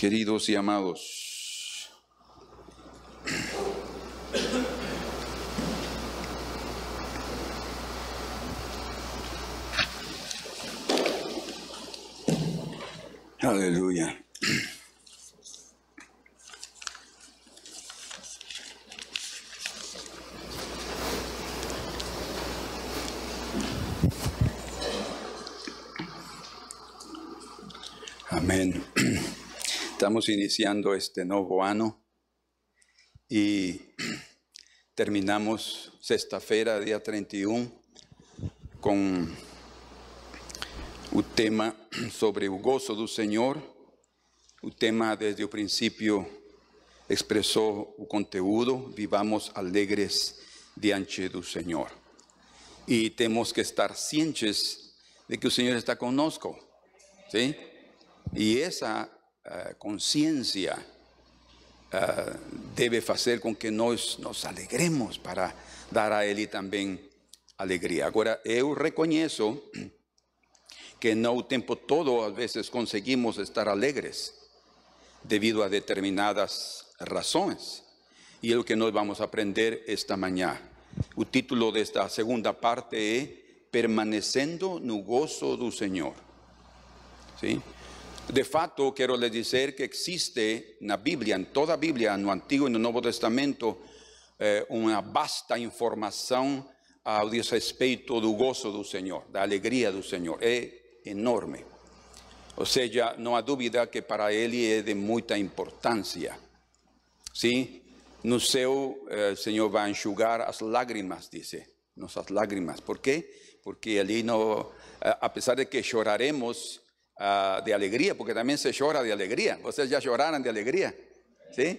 Queridos y amados, aleluya. Amén. Estamos iniciando este nuevo año y terminamos sexta-feira, día 31, con un tema sobre el gozo del Señor. El tema desde el principio expresó el conteúdo, vivamos alegres diante del Señor. Y tenemos que estar cientes de que el Señor está conosco. ¿Sí? Y esa uh, conciencia uh, debe hacer con que nós nos alegremos para dar a Ele também alegria. Agora, eu reconheço que no o tempo todo, às vezes, conseguimos estar alegres devido a determinadas razões. E é o que nós vamos aprender esta manhã. O título desta segunda parte é Permanecendo no gozo do Senhor. ¿Sí? De fato, quiero les decir que existe en la Biblia, en toda en el Antiguo y en el Nuevo Testamento, eh, vasta información a respeito do gozo do Senhor, da alegria do Senhor. É enorme. Ou seja, não há dúvida que para Ele é de muita importância. Sim? No céu, eh, o Senhor vai enxugar as lágrimas, dice. Nossas lágrimas. Por quê? Porque ali, no, apesar de que choraremos, uh, de alegria, porque também se chora de alegria. Vocês já choraram de alegria? Sim?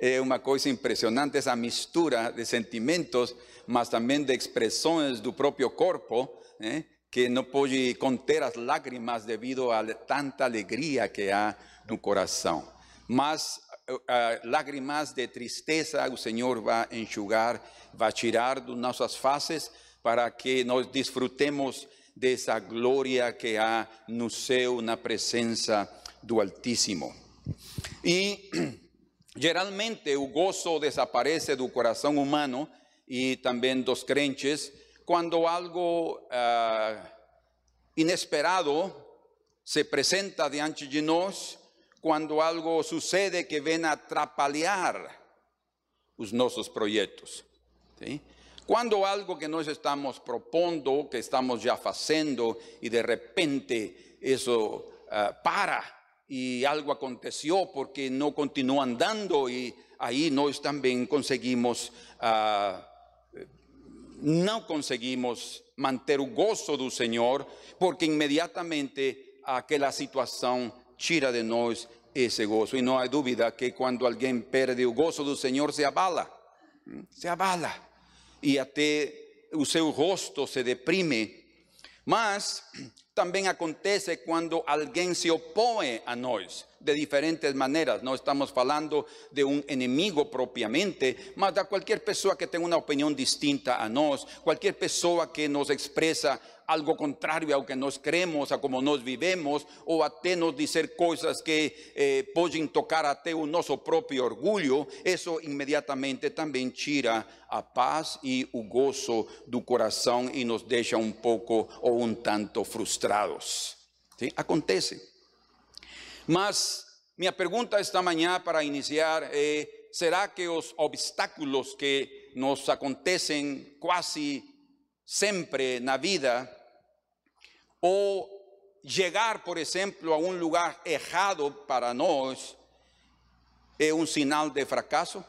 É uma coisa impressionante essa mistura de sentimentos, mas também de expressões do próprio corpo, né? que não pode conter as lágrimas devido a tanta alegria que há no coração. Mas uh, lágrimas de tristeza o Senhor vai enxugar, vai tirar de nossas faces para que nós desfrutemos dessa glória que há no céu, na presença do Altíssimo. E geralmente o gozo desaparece do coração humano e também dos crentes quando algo uh, inesperado se apresenta diante de nós, quando algo sucede que vem atrapalhar os nossos projetos. ¿sí? Cuando algo que nos estamos propondo, que estamos ya haciendo y de repente eso uh, para y algo aconteció porque no continuó andando y ahí nós también conseguimos, uh, no conseguimos manter el gozo del Señor porque inmediatamente aquella situación tira de nós ese gozo. Y no hay duda que cuando alguien perde el gozo del Señor se abala, se abala e até o seu rosto se deprime. Mas também acontece quando alguém se opõe a nós de diferentes maneiras. Não estamos falando de um inimigo propriamente, mas de qualquer pessoa que tenha uma opinião distinta a nós, qualquer pessoa que nos expressa algo contrário ao que nós cremos, a como nós vivemos, ou até nos dizer coisas que eh, podem tocar até o nosso próprio orgulho, isso imediatamente também tira a paz e o gozo do coração e nos deixa um pouco ou um tanto frustrados. ¿Sí? Acontece. Mas minha pergunta esta manhã para iniciar é: será que os obstáculos que nos acontecem quase sempre na vida o llegar, por ejemplo, a un lugar errado para nosotros es un sinal de fracaso.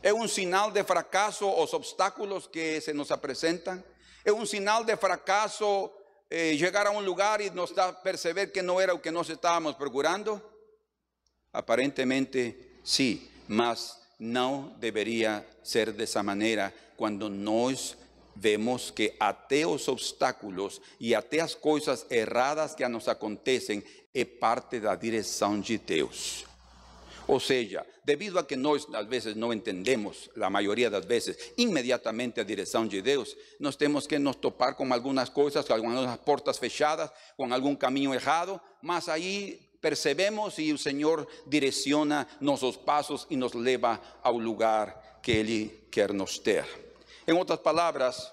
Es un sinal de fracaso los obstáculos que se nos presentan. Es un sinal de fracaso eh, llegar a un lugar y nos da perceber que no era lo que nos estábamos procurando. Aparentemente sí, mas no debería ser de esa manera cuando nos vemos que até os obstáculos e até as coisas erradas que nos acontecem é parte da direção de Deus. Ou seja, devido a que nós às vezes não entendemos, a maioria das vezes, imediatamente a direção de Deus, nós temos que nos topar com algumas coisas, com algumas portas fechadas, com algum caminho errado, mas aí percebemos y el Señor direcciona nuestros pasos y nos lleva a un lugar que Él quiere nos ter. En otras palabras,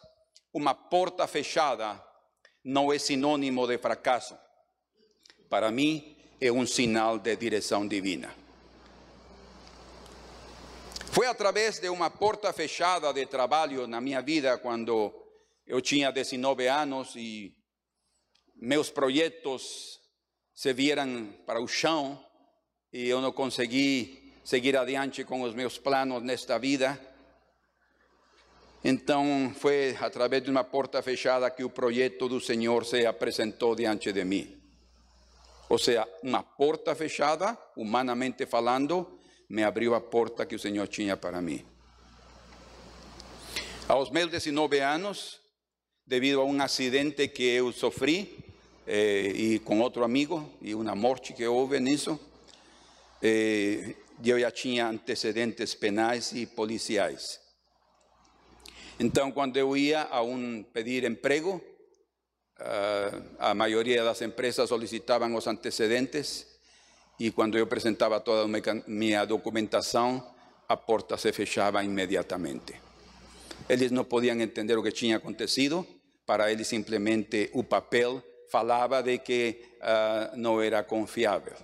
una puerta fechada no es sinónimo de fracaso. Para mí es un sinal de dirección divina. Fue a través de una puerta fechada de trabajo en mi vida cuando yo tenía 19 años y meus proyectos se vieran para el chão y yo no conseguí seguir adiante con los meus planos nesta vida. Então foi através de uma porta fechada que o projeto do Senhor se apresentou diante de mim. Ou seja, uma porta fechada, humanamente falando, me abriu a porta que o Senhor tinha para mim. Aos meus 19 anos, devido a um acidente que eu sofri, eh, e com amigo, e uma morte que houve nisso, eh, eu já tinha antecedentes penais e policiais. Então, quando eu ia a um pedir emprego, uh, a maioria das empresas solicitavam os antecedentes e quando eu apresentava toda a minha documentação, a porta se fechava imediatamente. Eles não podiam entender o que tinha acontecido, para eles simplesmente o papel falava de que uh, não era confiável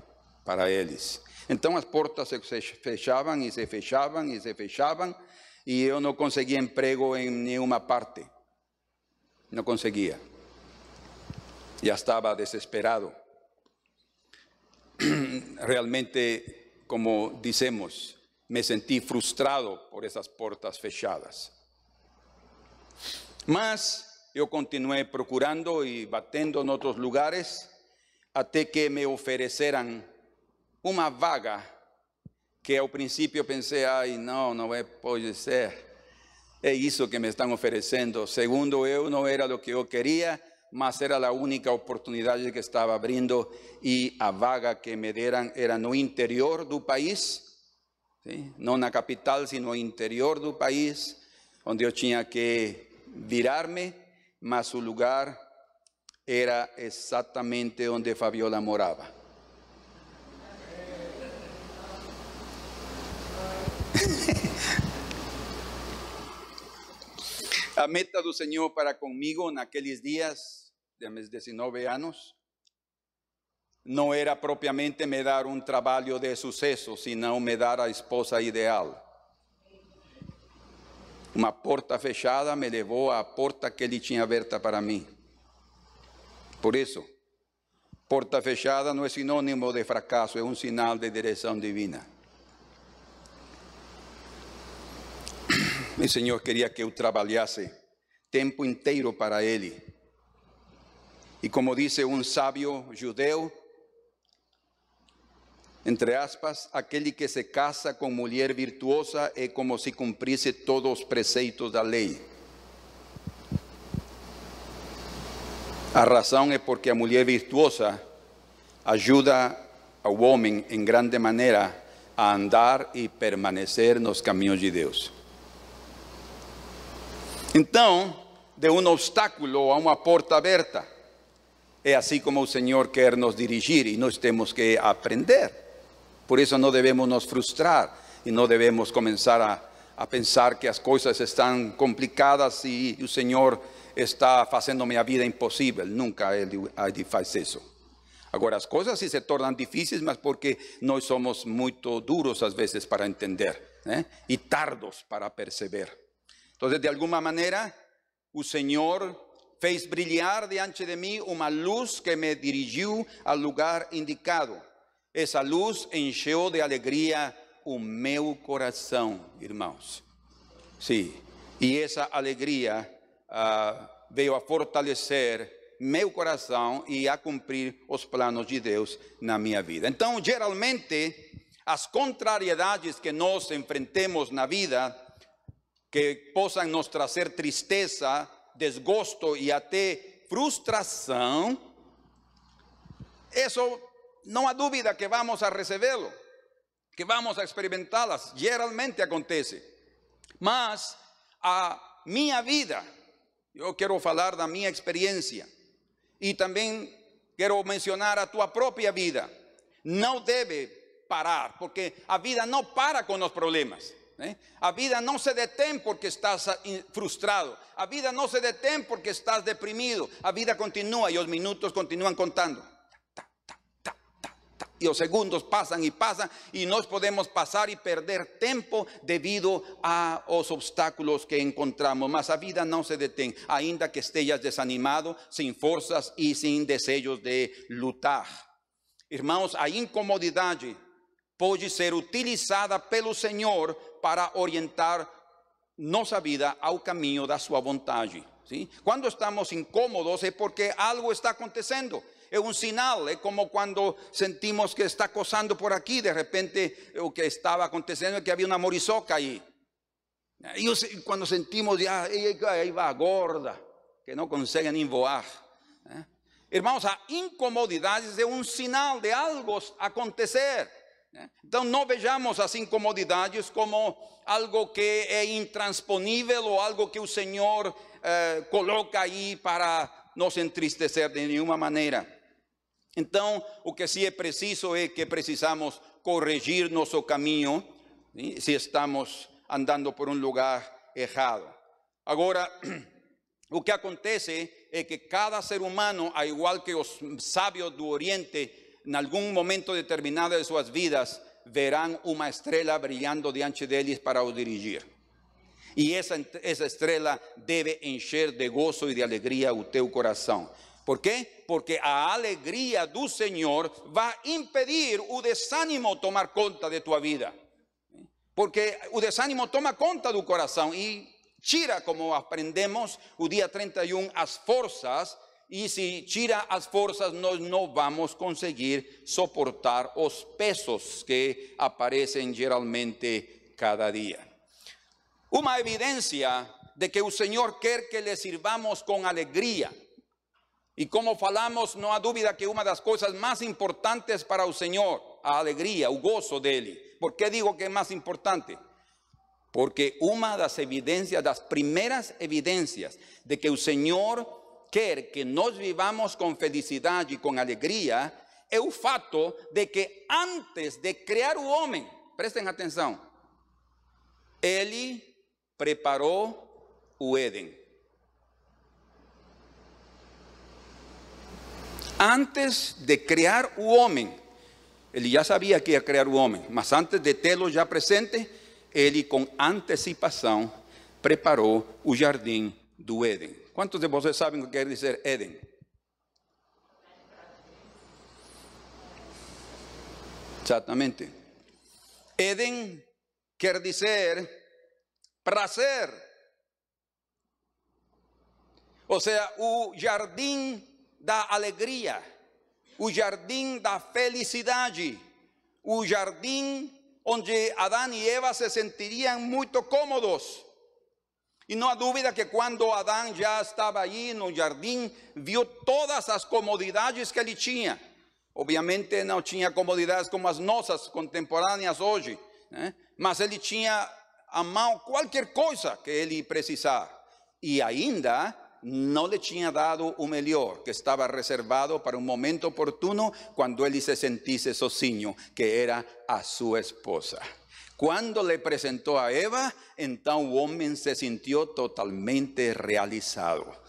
para eles. Então as portas se fechavam e se fechavam e se fechavam y yo no conseguía empleo en ninguna parte. No conseguía. Ya estaba desesperado. Realmente, como decimos, me sentí frustrado por esas puertas fechadas. Mas yo continué procurando y batiendo en otros lugares hasta que me ofrecieran una vaga que ao princípio pensei, ai, não, não é, pode ser. É isso que me estão oferecendo. Segundo eu, não era o que eu queria, mas era a única oportunidade que estava abrindo e a vaga que me deram era no interior do país, ¿sí? não na capital, sino no interior do país, onde eu tinha que virar-me, mas o lugar era exatamente onde Fabiola morava. A meta do Senhor para comigo naqueles dias de meus 19 anos não era propriamente me dar um trabalho de sucesso, senão me dar a esposa ideal. Uma porta fechada me levou à porta que ele tinha aberta para mim. Por isso, porta fechada não é sinônimo de fracasso, é um sinal de direção divina. O Senhor queria que eu trabalhasse tempo inteiro para Ele. E como disse um sábio judeu, entre aspas, aquele que se casa com mulher virtuosa é como se cumprisse todos os preceitos da lei. A razão é porque a mulher virtuosa ajuda ao homem em grande maneira a andar e permanecer nos caminhos de Deus. Então, de um obstáculo a uma porta aberta, é assim como o Senhor quer nos dirigir e nós temos que aprender. Por isso não devemos nos frustrar e não devemos começar a, a pensar que as coisas estão complicadas e o Senhor está fazendo minha vida impossível. Nunca Ele, ele faz isso. Agora, as coisas se tornam difíceis, mas porque nós somos muito duros às vezes para entender né? e tardos para perceber. Entonces, de alguna manera, el Señor fez brillar diante de mí una luz que me dirigió al lugar indicado. Esa luz encheu de alegría o meu coração, irmãos. Sí, y esa alegría uh, veio a fortalecer meu coração e a cumprir os planos de Deus na minha vida. Então, geralmente, as contrariedades que nós enfrentemos na vida que possam nos trazer tristeza, desgosto e até frustração, isso não há dúvida que vamos a recebê-lo, que vamos a experimentá-las, geralmente acontece. Mas a minha vida, eu quero falar da minha experiência e também quero mencionar a tua própria vida. não deve parar, porque a vida não para com os problemas. ¿Eh? A vida não se detém porque estás frustrado. A vida não se detém porque estás deprimido. A vida continua e os minutos continuam contando. Y los segundos pasan y pasan y nos podemos pasar y perder tiempo debido a los obstáculos que encontramos. Mas a vida no se detém, ainda que estejas desanimado, sin fuerzas y sin deseos de lutar. Irmãos, a incomodidade pode ser utilizada pelo Senhor para orientar nossa vida ao caminho da sua vontade. ¿sí? Quando estamos incômodos é porque algo está acontecendo es un sinal, es como cuando sentimos que está acosando por aquí, de repente lo que estaba aconteciendo es que había una morizoca ahí. Y cuando sentimos ya, ahí va gorda, que no consigue ni voar. ¿eh? Hermanos, a incomodidades es un sinal de algo acontecer. Entonces no veamos las incomodidades como algo que es intransponível o algo que el Señor eh, coloca ahí para nos entristecer de ninguna manera. Então, o que sim é preciso é que precisamos corrigir nosso caminho se estamos andando por um lugar errado. Agora, o que acontece é que cada ser humano, ao igual que os sábios do Oriente, em algum momento determinado de suas vidas, verão uma estrela brilhando diante deles para o dirigir. E essa, essa estrela deve encher de gozo e de alegria o teu coração. ¿Por qué? Porque a alegría do Señor va a impedir o desánimo tomar conta de tu vida. Porque o desánimo toma conta do coração e tira, como aprendemos o dia 31, as forças. E se tira as forças, nós não vamos conseguir suportar os pesos que aparecem geralmente cada dia. Uma evidência de que o Senhor quer que le sirvamos com alegria y como falamos, no hay duda que una de las cosas más importantes para el Señor, a alegría, el gozo de Él. ¿Por qué digo que es más importante? Porque una de las evidencias, las primeras evidencias de que el Señor quiere que nos vivamos con felicidad y con alegría, es el fato de que antes de crear un hombre, presten atención, Él preparó el Edén. antes de crear o homem, ele já sabia que ia criar o homem, mas antes de tê-lo já presente, ele com antecipação preparou o jardim do Éden. Quantos de vocês sabem o que quer dizer Éden? Exatamente. Éden quer dizer prazer. Ou seja, o jardim da alegria, o jardim da felicidade, o jardim onde Adão e Eva se sentiriam muito cômodos. E não há dúvida que quando Adão já estava aí no jardim, viu todas as comodidades que ele tinha. Obviamente não tinha comodidades como as nossas contemporâneas hoje, né? mas ele tinha a mão qualquer coisa que ele precisar. E ainda no le tinha dado o melhor, que estaba reservado para un momento oportuno cuando él se sentise sozinho, que era a su esposa. Cuando le presentó a Eva, entonces el hombre se sintió totalmente realizado.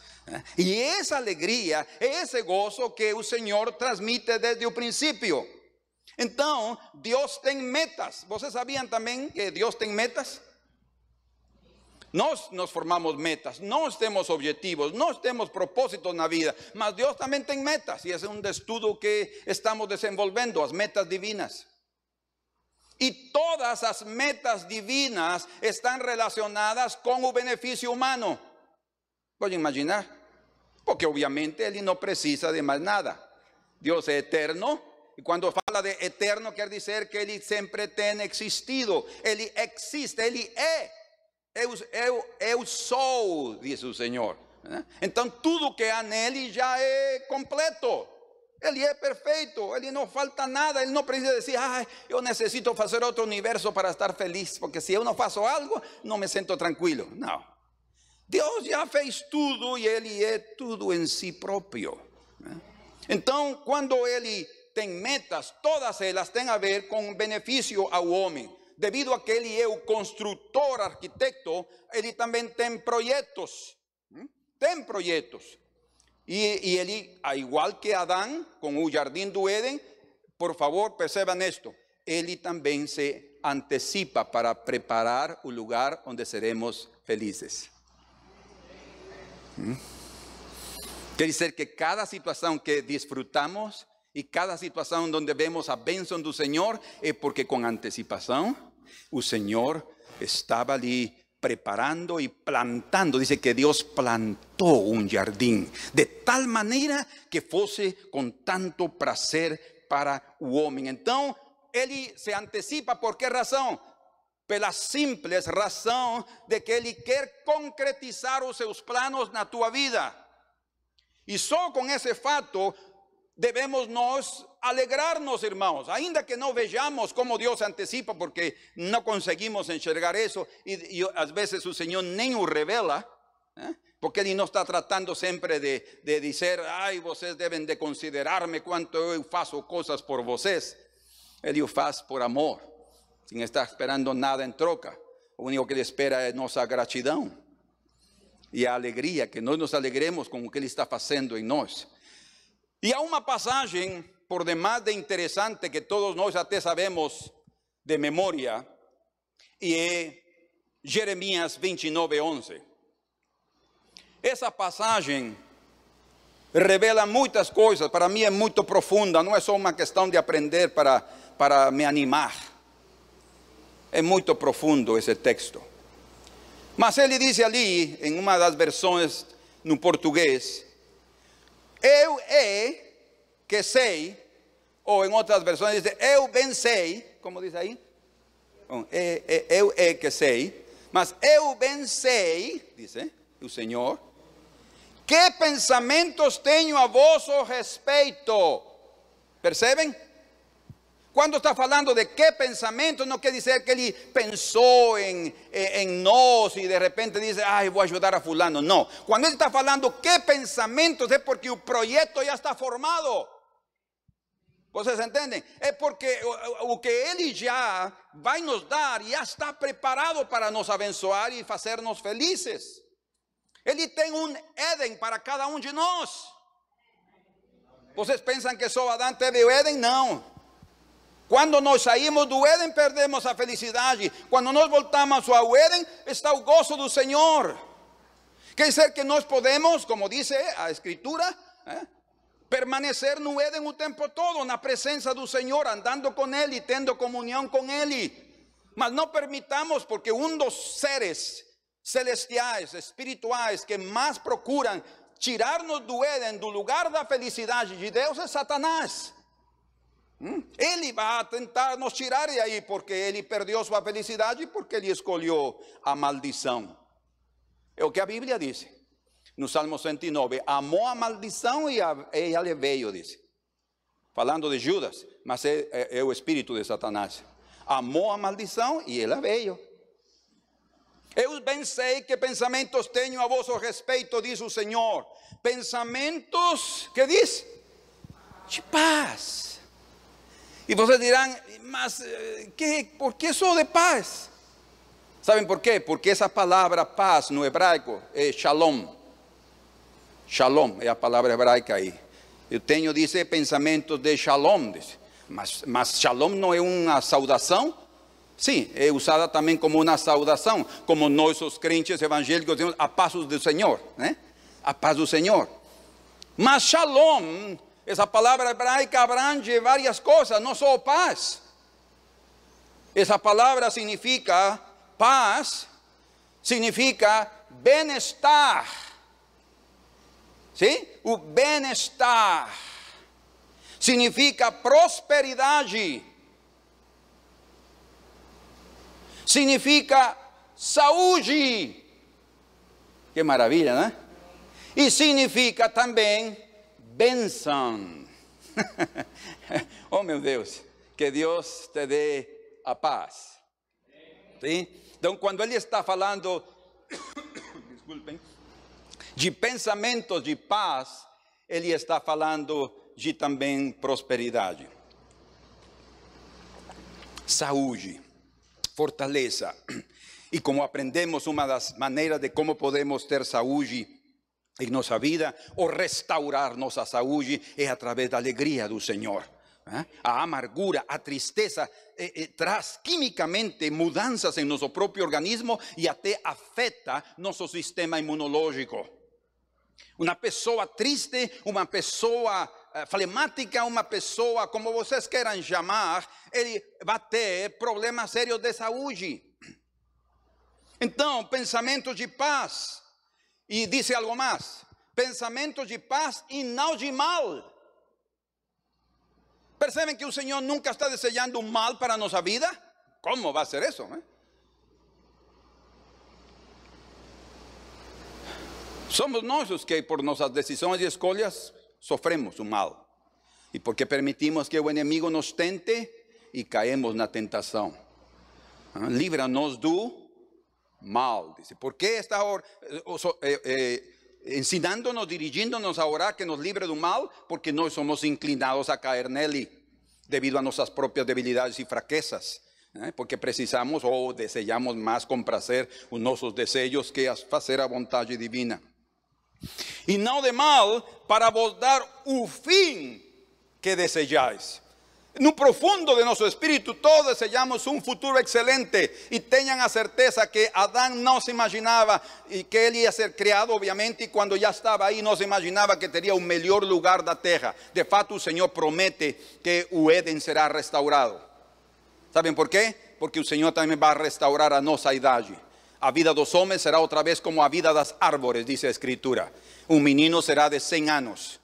Y esa alegría, ese gozo que el Señor transmite desde el principio. Entonces, Dios tiene metas. ¿Vocês sabían también que Dios tiene metas? Nós nos formamos metas, nós temos objetivos, nós temos propósitos na vida, mas Deus também tem metas e esse é um estudo que estamos desenvolvendo, as metas divinas. E todas as metas divinas estão relacionadas com o benefício humano. Pode imaginar? Porque obviamente ele não precisa de mais nada. Deus é eterno, e quando fala de eterno, quer dizer que ele sempre tem existido, ele existe, ele é Eu, eu, eu sou, diz o Senhor. Então tudo que há nele já é completo. Ele é perfeito, ele não falta nada, ele não precisa dizer, ah, eu necessito fazer outro universo para estar feliz, porque se eu não faço algo, não me sinto tranquilo. Não. Deus já fez tudo e ele é tudo em si próprio. Então, quando ele tem metas, todas elas têm a ver com benefício ao homem. Devido a que ele é o construtor, arquiteto, ele também tem projetos. Tem projetos. E ele, a igual que Adão, com o jardim do Éden, por favor, percebam isto, ele também se antecipa para preparar o lugar onde seremos felizes. Hum? Quer dizer que cada situação que desfrutamos e cada situação onde vemos a bênção do Senhor é porque com antecipação o Senhor estava ali preparando e plantando. Dice que Deus plantou um jardim de tal maneira que fosse com tanto prazer para o homem. Então, ele se antecipa por que razão? Pela simples razão de que ele quer concretizar os seus planos na tua vida. E só com esse fato devemos nós alegrarnos, irmãos, ainda que não vejamos como Deus antecipa, porque não conseguimos enxergar isso, e, e às vezes o Senhor nem o revela, né? porque Ele não está tratando sempre de, de dizer, ai, vocês devem de considerar-me quanto eu faço coisas por vocês. Ele o faz por amor, sem estar esperando nada em troca. O único que ele espera é nossa gratidão e a alegria, que nós nos alegremos com o que Ele está fazendo em nós. E há uma passagem, por demais de interessante, que todos nós até sabemos de memória, e é Jeremias 29, 11. Essa passagem revela muitas coisas, para mim é muito profunda, não é só uma questão de aprender para, para me animar. É muito profundo esse texto. Mas ele diz ali, em uma das versões no português, eu é que sei, ou em outras versões diz, eu bem sei, como diz? Bom, é, é, eu é que sei, mas eu bem sei, diz o Senhor, que pensamentos tenho a vosso respeito. Percebem? Quando está falando de que pensamento, não quer dizer que ele pensou em, em, nós e de repente diz, ai, vou ajudar a fulano. Não. Quando ele está falando que pensamentos, é porque o projeto já está formado. Vocês entendem? É porque o, o que ele já vai nos dar já está preparado para nos abençoar e fazer-nos felizes. Ele tem um Éden para cada um de nós. Vocês pensam que só Adão teve o Éden? Quando nós saímos do Éden, perdemos a felicidade. Quando nós voltamos ao Éden, está o gozo do Senhor. Quer dizer que nós podemos, como diz a Escritura, eh, permanecer no Éden o tempo todo, na presença do Senhor, andando com Ele, tendo comunhão com Ele. Mas não permitamos, porque um dos seres celestiais, espirituais, que mais procuram tirar-nos do Éden, do lugar da felicidade de Deus, é Satanás. Ele vai tentar nos tirar de aí porque ele perdeu sua felicidade e porque ele escolheu a maldição. É o que a Bíblia diz. No Salmo 109, amou a maldição e a, ela lhe veio, diz. Falando de Judas, mas é, é, é o espírito de Satanás. Amou a maldição e ela veio. Eu bem sei que pensamentos tenho a vosso respeito, diz o Senhor. Pensamentos, que diz? De paz y vocês dirán, mas ¿qué, ¿por qué solo de paz? ¿Saben por qué? Porque esa palabra paz no hebraico es shalom. Shalom é a palavra hebraica aí. Eu tenho, dice, pensamentos de shalom. Mas, mas shalom não é uma saudação? Sim, é usada também como uma saudação. Como nós, os crentes evangélicos, temos a paz do Senhor. Né? A paz do Senhor. Mas shalom essa palavra hebraica abrange várias coisas, não só paz. Essa palavra significa paz, significa bem-estar. Sim? O bem-estar significa prosperidade. Significa saúde. Que maravilha, né? E significa também bênção. oh meu Deus, que Deus te dê a paz. ¿Sí? Então, quando ele está falando, desculpem, de pensamentos de paz, ele está falando de também prosperidade. Saúde, fortaleza. E como aprendemos, uma das maneiras de como podemos ter saúde em nossa vida ou restaurar nossa saúde é através da alegria do Senhor. ¿eh? A amargura, a tristeza eh, eh, traz quimicamente mudanças em nosso próprio organismo e até afeta nosso sistema imunológico. Uma pessoa triste, uma pessoa flemática, uma pessoa, como vocês queiram chamar, ele vai ter problemas sérios de saúde. Então, pensamento de paz, e disse algo mais: pensamento de paz e não de mal. Percebem que o Senhor nunca está desejando mal para nossa vida? Como vai ser isso? Eh? Somos nós os que, por nossas decisões e escolhas, sofremos o mal. E porque permitimos que o inimigo nos tente e caemos na tentação. Ah, Livra-nos do mal. Dice, ¿por qué está eh, eh, ensinándonos, dirigiéndonos a orar que nos libre do mal? Porque nós somos inclinados a caer nele, devido a nossas próprias debilidades e fraquezas. ¿eh? Porque precisamos ou desejamos mais comprazer os nossos desejos que fazer a vontade divina. E não de mal, para vos dar o fim que desejais. No profundo de nosso espírito, todos desejamos um futuro excelente e tenham a certeza que Adão não se imaginava e que ele ia ser criado, obviamente, e quando já estava aí, não se imaginava que teria o melhor lugar da terra. De fato, o Senhor promete que o será restaurado. Sabem por quê? Porque o Senhor também vai restaurar a nossa idade. A vida dos homens será outra vez como a vida das árvores, diz a Escritura. Um menino será de 100 anos.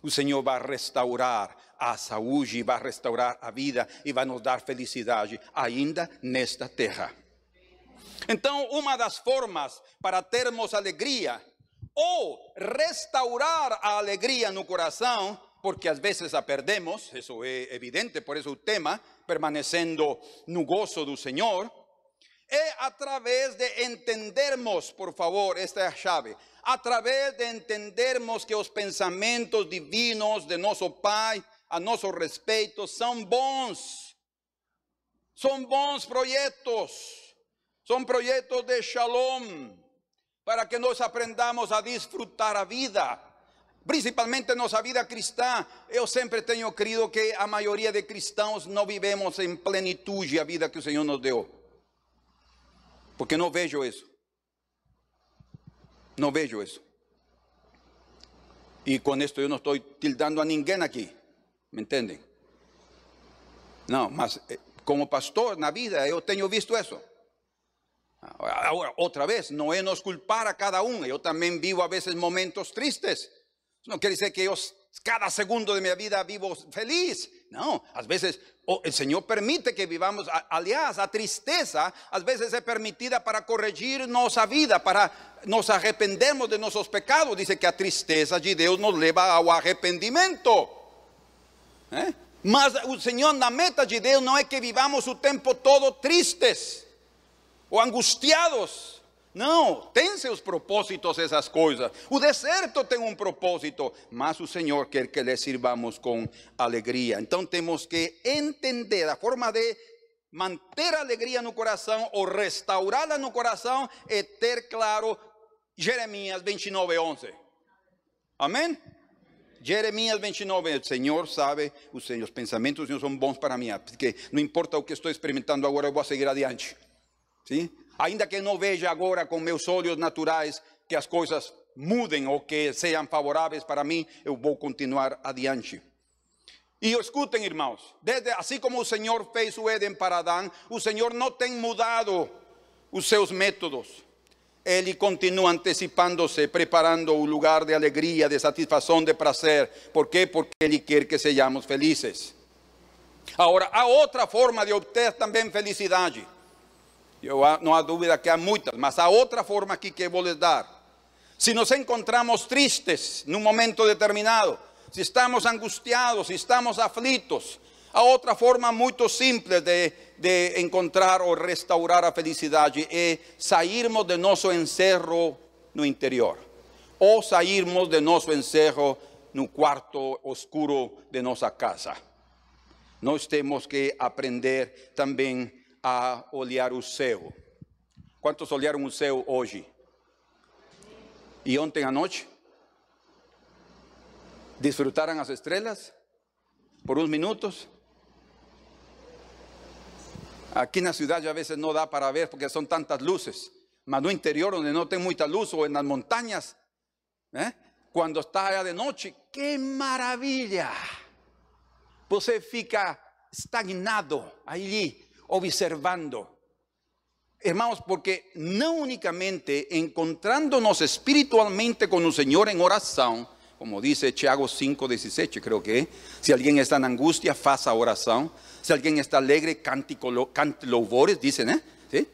O Senhor vai restaurar a saúde, vai restaurar a vida e vai nos dar felicidade ainda nesta terra. Então, uma das formas para termos alegria ou restaurar a alegria no coração, porque às vezes a perdemos, isso é evidente, por isso o tema, permanecendo no gozo do Senhor, é através de entendermos, por favor, esta é a chave, através de entendermos que os pensamentos divinos de nosso Pai a nosso respeito são bons. São bons projetos. São projetos de shalom. Para que nós aprendamos a desfrutar a vida. Principalmente nossa vida cristã. Eu sempre tenho crido que a maioria de cristãos não vivemos em plenitude a vida que o Senhor nos deu. Porque não vejo isso. Não vejo isso. E com isto eu não estou tildando a ninguém aqui. ¿Me entendem? Não, mas eh, como pastor na vida eu tenho visto isso. Agora, outra vez, não é nos culpar a cada um. Eu também vivo a vezes momentos tristes. Não quer dizer que eu cada segundo de minha vida vivo feliz. Não, às vezes o Senhor permite que vivamos. Aliás, a tristeza às vezes é permitida para corrigir nossa vida, para nos arrependermos de nossos pecados. Diz que a tristeza de Deus nos leva ao arrependimento. ¿Eh? Mas o Senhor, na meta de Deus, não é que vivamos o tempo todo tristes ou angustiados. Não, tem seus propósitos essas coisas. O deserto tem um propósito, mas o Senhor quer que lhe sirvamos com alegria. Então temos que entender a forma de manter a alegria no coração ou restaurá-la no coração é ter claro Jeremias 29, 11. Amém? Jeremias 29, o Senhor sabe, os, os pensamentos Senhor são bons para mim, porque não importa o que estou experimentando agora, eu vou seguir adiante. Sim? Ainda que não veja agora com meus olhos naturais que as coisas mudem ou que sejam favoráveis para mim, eu vou continuar adiante. E escutem, irmãos, desde, assim como o Senhor fez o Éden para Adão, o Senhor não tem mudado os seus métodos. Ele continua antecipándose, preparando un lugar de alegría, de satisfacción, de placer. ¿Por qué? Porque Él quiere que seamos felices. Ahora, há outra forma de obter também felicidade. Eu, não há dúvida que há muitas, mas há outra forma aqui que eu vou lhes dar. Se nos encontramos tristes num momento determinado, se estamos angustiados, se estamos aflitos, há outra forma muito simples de de encontrar ou restaurar a felicidade é sairmos de nosso encerro no interior ou sairmos de nosso encerro no cuarto oscuro de nuestra casa. Nós temos que aprender também a olhar o céu. Quantos olharam o céu hoje? E ontem à noite? Desfrutaram as estrelas por uns minutos? Aqui na cidade a vezes não dá para ver porque são tantas luzes, mas no interior onde não tem muita luz ou nas montanhas, né? quando está de noite, que maravilha! Você fica estagnado ali, observando. Hermanos, porque no únicamente encontrándonos espiritualmente con el Señor en oración, como dice Tiago 5, 17, creo que, si alguien está en angustia, faça oración. Si alguien está alegre, cante, louvores, dicen, ¿eh? ¿Sí?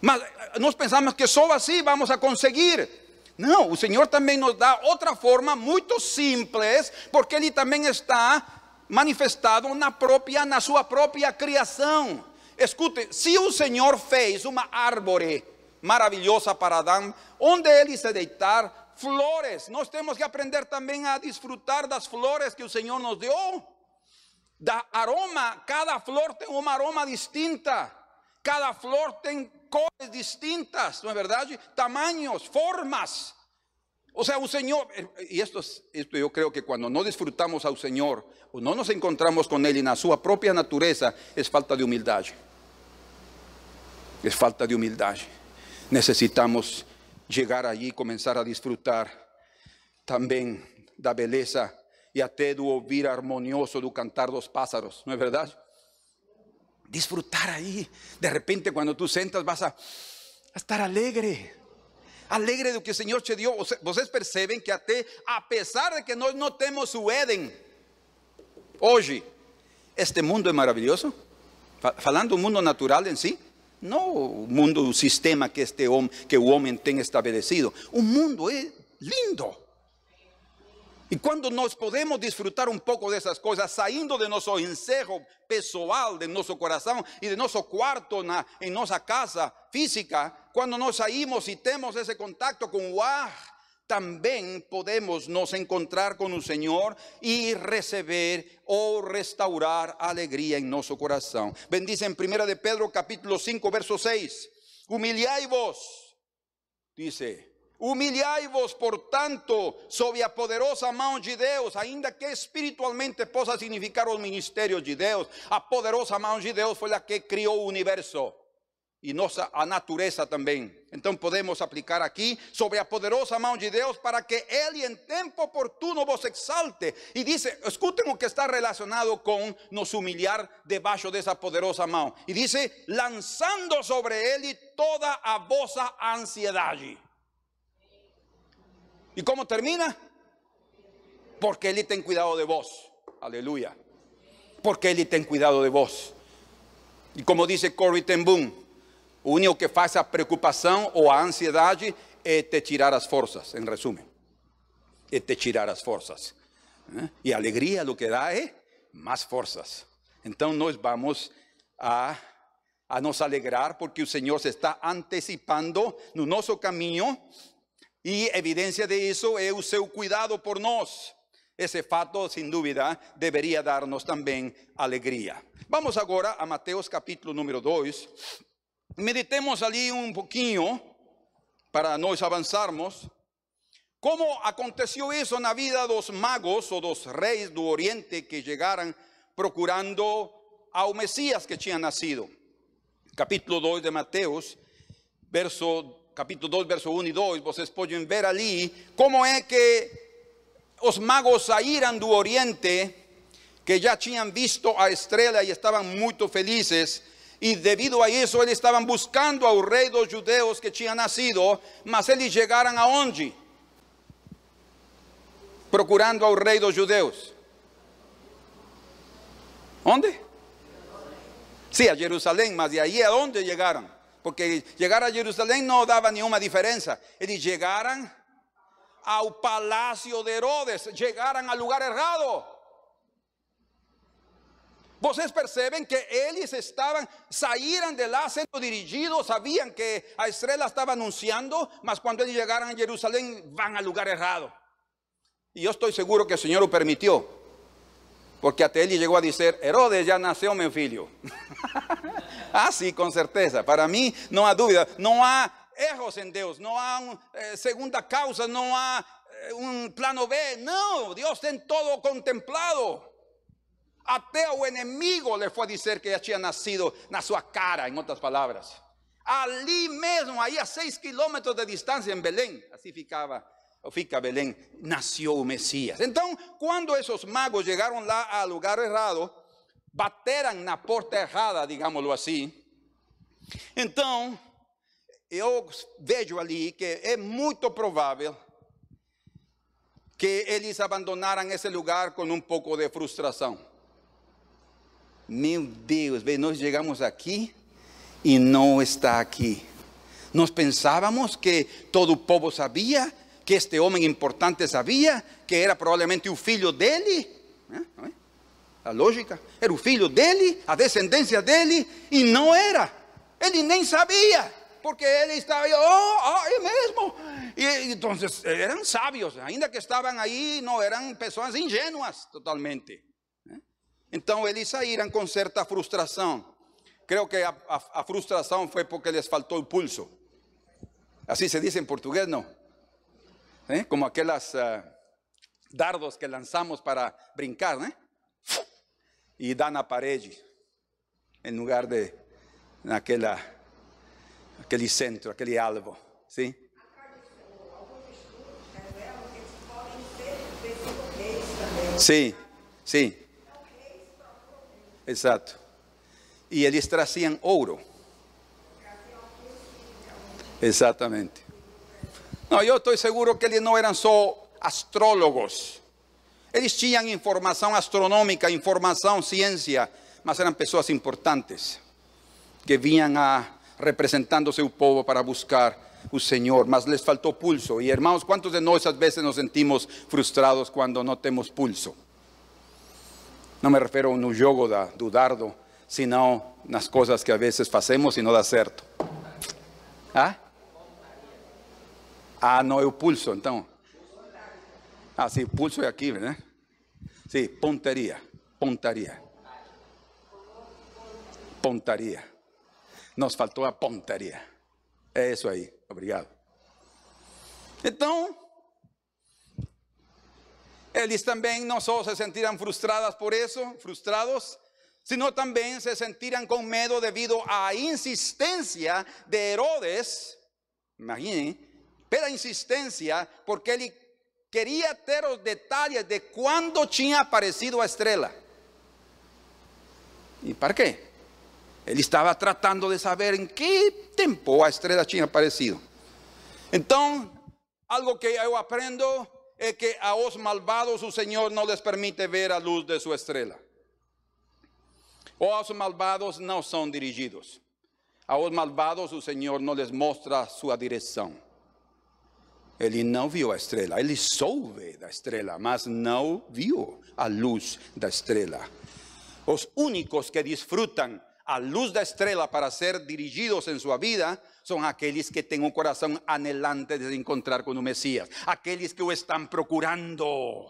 Mas nos pensamos que solo así vamos a conseguir. No, el Señor también nos da otra forma muy simple, porque Él también está manifestado na própria, na sua própria criação. Escute, se o Senhor fez uma árvore maravilhosa para Adão, onde ele se deitar, flores, nós temos que aprender também a desfrutar das flores que o Senhor nos deu. Da aroma, cada flor tem uma aroma distinta. Cada flor tem cores distintas, não é verdade? Tamanhos, formas. O sea, un Señor, eh, y esto, es, esto yo creo que cuando no disfrutamos al Señor o no nos encontramos con Él en su propia naturaleza, es falta de humildad. Es falta de humildad. Necesitamos llegar allí comenzar a disfrutar también la belleza y a do ouvir armonioso do cantar dos pájaros, ¿no es verdad? Disfrutar ahí. De repente cuando tú sentas vas a estar alegre alegre de que el Señor te dio. Ustedes perciben que até, a pesar de que no tenemos su Eden, hoy, este mundo es maravilloso. Falando un mundo natural en sí, no un mundo, un sistema que este hombre, que el hombre tiene establecido. Un mundo es lindo. Y cuando nos podemos disfrutar un poco de esas cosas, saliendo de nuestro encerro pessoal, de nuestro corazón y de nuestro cuarto en nuestra casa física, cuando nos saímos y tenemos ese contacto con wow, también podemos nos encontrar con el Señor y recibir o restaurar alegría en nuestro corazón. Bendice en primera de Pedro capítulo 5 verso 6. Humilláis vos, dice, Humilhai-vos, portanto, sob a poderosa mão de Deus, ainda que espiritualmente possa significar os ministérios de Deus, a poderosa mão de Deus foi a que criou o universo e nossa a natureza também. Então podemos aplicar aqui sobre a poderosa mão de Deus para que Ele em tempo oportuno vos exalte. E diz, escutem o que está relacionado com nos humilhar debaixo dessa poderosa mão. E diz, lançando sobre Ele toda a vossa ansiedade. ¿Y cómo termina? Porque Él ten cuidado de vos. Aleluya. Porque Él ten cuidado de vos. Y como dice Corey ten Boom, o único que faz a preocupação ou a ansiedade é te tirar as forças, em resumo. É te tirar as forças. ¿Eh? E a alegria lo que dá é mais forças. Então nós vamos a, a nos alegrar porque o Senhor se está antecipando no nosso caminho y evidencia de eso es su cuidado por nos. Ese fato, sin duda, debería darnos también alegría. Vamos ahora a Mateos capítulo número 2. Meditemos allí un poquito para nos avanzarmos. ¿Cómo aconteció eso en la vida de los magos o dos reyes del oriente que llegaran procurando a un Mesías que había nacido? Capítulo 2 de Mateos, verso capítulo 2, verso 1 y 2, vocês pueden ver allí cómo es que los magos saíram do oriente, que ya habían visto a estrella y estaban muy felices, y debido a eso ellos estaban buscando rey de los judeos que había nacido, mas ellos llegaron a onde? Procurando rey de los judeos. ¿Dónde? Sí, a Jerusalén, mas de ahí a dónde llegaron? porque llegar a Jerusalén no daba ninguna diferencia. Ellos llegaran al palacio de Herodes, llegaran al lugar errado. Vocês perceben que ellos estaban, salieran de lá siendo dirigidos, sabían que a estrella estaba anunciando, mas cuando ellos llegaran a Jerusalén van al lugar errado. Y yo estoy seguro que el Señor lo permitió. Porque hasta él llegó a decir, Herodes ya nació mi filho. ah, sí, con certeza. Para mí no hay duda. No hay erros en Dios. No hay eh, segunda causa. No hay eh, un plano B. No, Dios tiene todo contemplado. Até o enemigo le fue a decir que ya había nacido na sua cara, en otras palabras. Ali mesmo, ahí a seis kilómetros de distancia en Belén, así ficaba fica Belén, nació o Mesías. Entonces, cuando esos magos llegaron lá al lugar errado, bateram na porta errada, digámoslo assim. Então, eu vejo ali que é muito provável que eles abandonaram esse lugar com um pouco de frustração. Meu Deus, nós chegamos aqui e não está aqui. Nós pensávamos que todo o povo sabia que este hombre importante sabía que era probablemente un filho dele. ¿eh? La lógica, era un filho dele, a descendencia dele, y no era. Él nem sabía, porque él estaba ahí, oh, ahí mismo. Y entonces eran sabios, ainda que estaban ahí, no eran personas ingenuas totalmente. ¿Eh? Entonces ellos saíram con cierta frustración. Creo que a, a, a frustração foi porque les faltó el pulso. Así se dice en portugués, ¿no? ¿eh? como aquellas uh, dardos que lanzamos para brincar, ¿eh? y dan na parede, en lugar de naquela, aquele centro, aquele alvo, sim? Sim, sim. Exato. E eles traziam ouro. Exatamente. No, yo estoy seguro que ellos no eran solo astrólogos. Ellos tenían información astronómica, información, ciencia, mas eran personas importantes que vinham a representando seu povo para buscar o Senhor, mas les faltou pulso. E irmãos, quantos de nós às vezes nos sentimos frustrados quando não temos pulso? Não me refiro no jogo da, do dardo, senão nas coisas que às vezes fazemos e não dá certo. Ah? Ah, não é o pulso, então. Ah, sim, pulso é aqui, né? Sim, pontaria, pontaria. Pontaria. Nos faltou a pontaria. É isso aí, obrigado. Então, eles também não só se sentiram frustrados por isso, frustrados, sino também se sentiram com medo devido à insistência de Herodes. Imaginem, pela insistência, porque ele queria ter os detalhes de quando tinha aparecido a estrela. E para quê? Ele estava tratando de saber em que tempo a estrela tinha aparecido. Então, algo que eu aprendo é que a os malvados o Senhor não les permite ver a luz de sua estrela. Os malvados não são dirigidos. A os malvados o Senhor não les mostra sua direção. Ele não viu a estrela, ele soube da estrela, mas não viu a luz da estrela. Os únicos que desfrutam a luz da estrela para ser dirigidos em sua vida são aqueles que têm um coração anelante de encontrar com o Messias, aqueles que o estão procurando,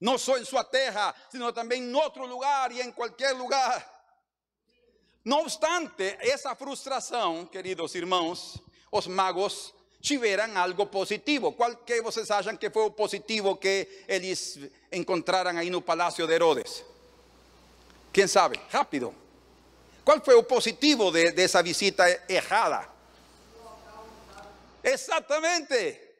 não só em sua terra, sino também em outro lugar e em qualquer lugar. Não obstante essa frustração, queridos irmãos, os magos tiveram algo positivo. Qual que vocês acham que foi o positivo que eles encontraram aí no palácio de Herodes? Quem sabe? Rápido. Qual foi o positivo de, dessa visita errada? Exatamente.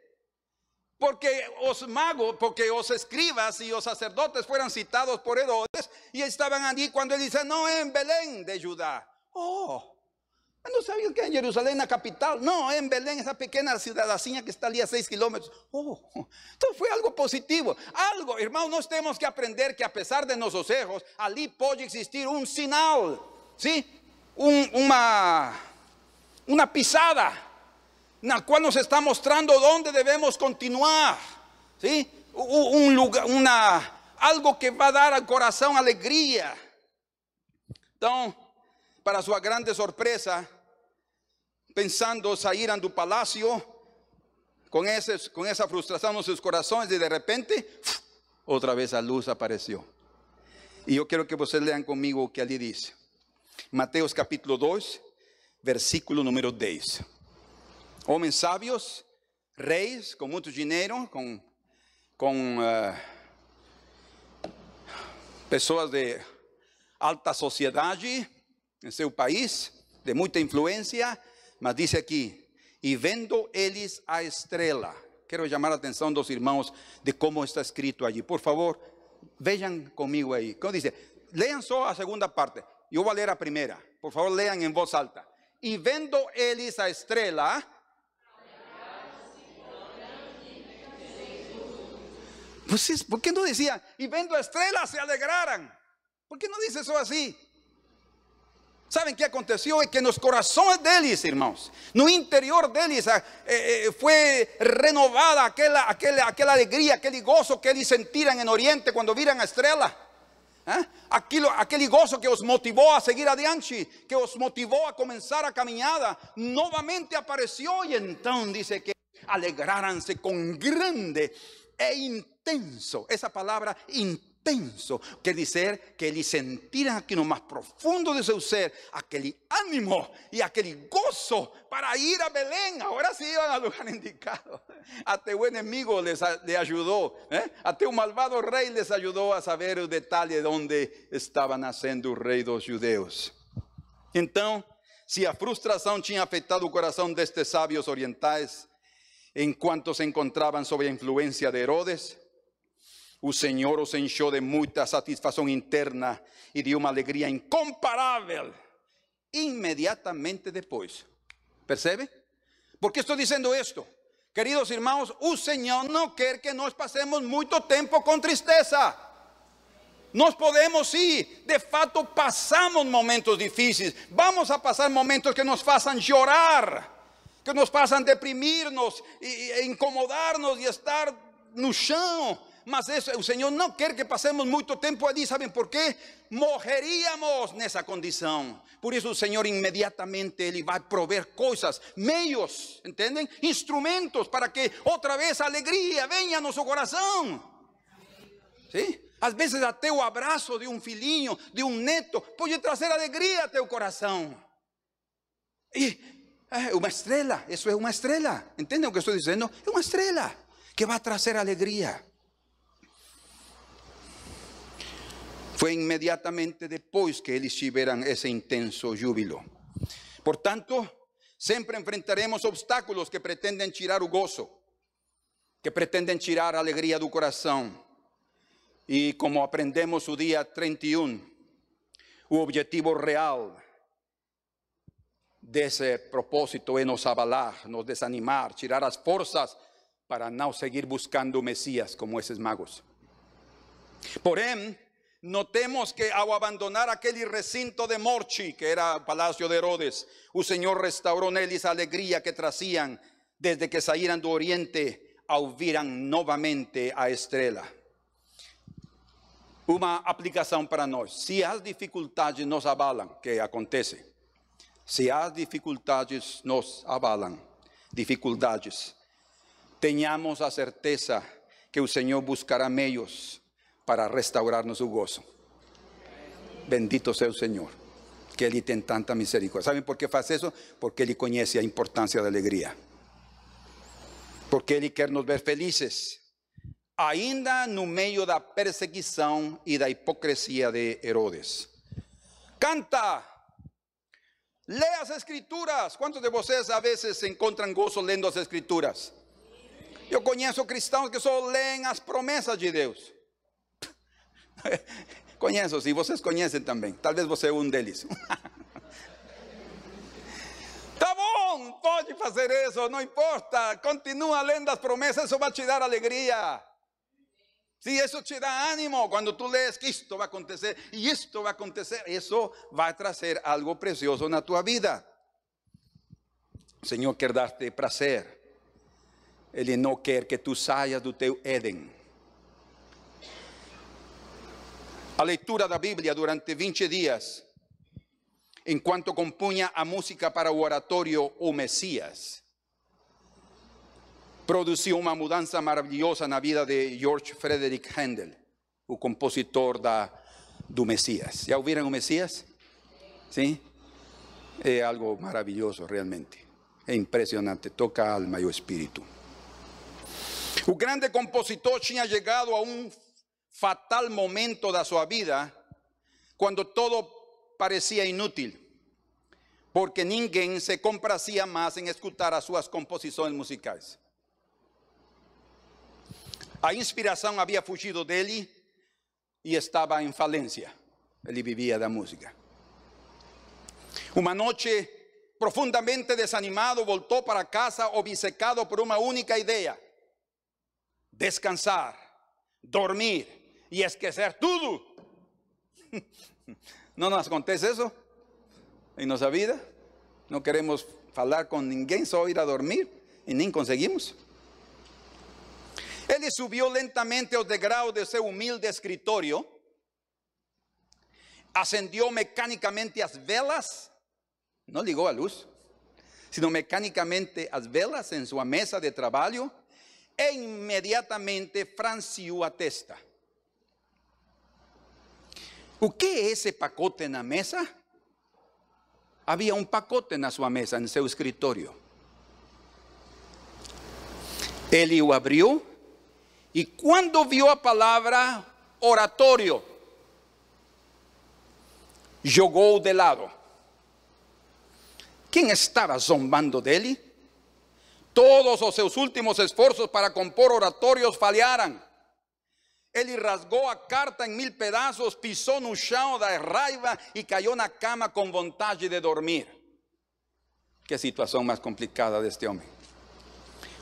Porque os magos, porque os escribas e os sacerdotes foram citados por Herodes e estavam ali quando ele disse: Não é em Belém de Judá. Oh, no sabía que en Jerusalén, la capital. No, en Belén, esa pequeña ciudadacinha que está allí a seis kilómetros. Oh, entonces fue algo positivo. Algo, hermanos, no tenemos que aprender que a pesar de nuestros erros, allí puede existir un sinal, ¿sí? una, una pisada, en la cual nos está mostrando dónde debemos continuar, ¿sí? Un lugar, una, algo que va a dar al corazón alegría. Entonces, para su grande sorpresa, pensando salir do palacio con, ese, con esa frustración en sus corazones y de repente otra vez a luz apareció. Y yo quiero que ustedes lean conmigo que allí dice. Mateos capítulo 2, versículo número 10. Homens sábios, reis com muito dinheiro, com, com uh, pessoas de alta sociedade em seu país, de muita influência, mas diz aqui, e vendo eles a estrela. Quero chamar a atenção dos irmãos de como está escrito allí. Por favor, vejam comigo aí. Como diz? Leiam só a segunda parte. Vou ler a primeira. Por favor, leiam em voz alta. E vendo eles a estrela, Pues, ¿Por qué no decía, y vendo estrellas se alegraran? ¿Por qué no dice eso así? ¿Saben qué aconteció? Es que en los corazones de ellos, hermanos, no interior de ellos eh, eh, fue renovada aquella, aquella, aquella alegría, aquel gozo que ellos sentían en Oriente cuando vieran a estrella. ¿Eh? Aquel, aquel gozo que os motivó a seguir adelante, que os motivó a comenzar a caminada, nuevamente apareció y entonces dice que alegraranse con grande e intenso. Esa palabra intenso quer dizer que eles sentiram aqui no mais profundo de seu ser aquele ânimo e aquele gozo para ir a Belém. Agora sim iam ao lugar indicado. Até o inimigo les, les ajudou, ¿eh? até o malvado rei les ajudou a saber o detalhe de onde estava nascendo o rei dos judeus. Então, se a frustração tinha afetado o coração destes orientais, en cuanto se encontraban sob influencia de Herodes, o Senhor os encheu de muita satisfação interna e de uma alegria incomparável inmediatamente depois. Percebe? ¿Por qué estoy diciendo esto? Queridos irmãos, o Senhor não quer que nós passemos muito tempo com tristeza. Nós podemos, sim, de fato, passamos momentos difíceis. Vamos a passar momentos que nos façam chorar que nos pasan deprimirnos e, incomodarnos y estar no chão. Mas eso, o Senhor não quer que passemos muito tempo ali, sabem por quê? Morreríamos nessa condição. Por isso o Senhor imediatamente ele vai prover coisas, meios, entendem? Instrumentos para que outra vez a alegria venha a nosso coração. ¿Sí? Às vezes até o abraço de um filhinho, de um neto, pode trazer alegria a teu coração. E É uma estrela, isso é uma estrela. Entendem o que estou dizendo? É uma estrela que vai trazer alegria. Foi imediatamente depois que eles tiveram esse intenso júbilo. Portanto, sempre enfrentaremos obstáculos que pretendem tirar o gozo, que pretendem tirar a alegria do coração. E como aprendemos o dia 31, o objetivo real desse propósito é nos abalar, nos desanimar, tirar as forças para não seguir buscando o Messias como esses magos. Porém, notemos que ao abandonar aquele recinto de morte, que era o palácio de Herodes, o Senhor restaurou neles a alegria que traziam desde que saíram do Oriente ao viram novamente a estrela. Uma aplicação para nós. Se as dificuldades nos abalam, que acontece, se as dificuldades nos abalam, dificuldades, tenhamos a certeza que o Senhor buscará meios para restaurar-nos o gozo. Bendito seja o Senhor, que Ele tem tanta misericórdia. ¿Saben por que faz isso? Porque Ele conhece a importância da alegria. Porque Ele quer nos ver felizes, ainda no meio da perseguição e da hipocrisia de Herodes. Canta Lea las escrituras. ¿Cuántos de ustedes a veces se encuentran gozo leyendo las escrituras? Yo conozco cristianos que solo leen las promesas de Dios. Conheço, si vocês conhecem também. Talvez você é um deles. tá bom, pode fazer isso, não importa. Continua lendo as promessas, isso vai te dar alegria. Si eso te da ánimo cuando tú lees que esto va a acontecer y esto va a acontecer, eso va a traer algo precioso en tu vida. El Señor quiere darte placer. Él no quiere que tú saias do teu Éden. A leitura da Bíblia durante 20 dias, enquanto compunha a música para o oratório O Messias, produziu uma mudança maravilhosa na vida de George Frederick Handel, o compositor da, do Messias. Já o Messias? Sim? É algo maravilhoso, realmente. É impressionante, toca alma e o espírito. O grande compositor tinha chegado a um fatal momento da sua vida, quando todo parecia inútil, porque ninguém se compracia mais em escutar as suas composições musicais. A inspiração havia fugido dele e estava em falência. Ele vivia da música. Uma noite, profundamente desanimado, voltou para casa obcecado por uma única ideia: descansar, dormir e esquecer tudo. Não nos acontece isso em nossa vida? Não queremos falar com ninguém, só ir a dormir e nem conseguimos. Ele subiu lentamente os degraus de seu humilde escritório, acendió mecánicamente as velas, não ligou a luz, sino mecánicamente as velas em sua mesa de trabalho e imediatamente franciu a testa. O que é esse pacote na mesa? Havia um pacote na sua mesa, em seu escritório. Ele o abriu e quando viu a palavra oratório, jogou de lado. Quem estava zombando dele? Todos os seus últimos esforços para compor oratórios falharam. Ele rasgou a carta em mil pedaços, pisou no chão da raiva e caiu na cama com vontade de dormir. Que situação mais complicada deste homem.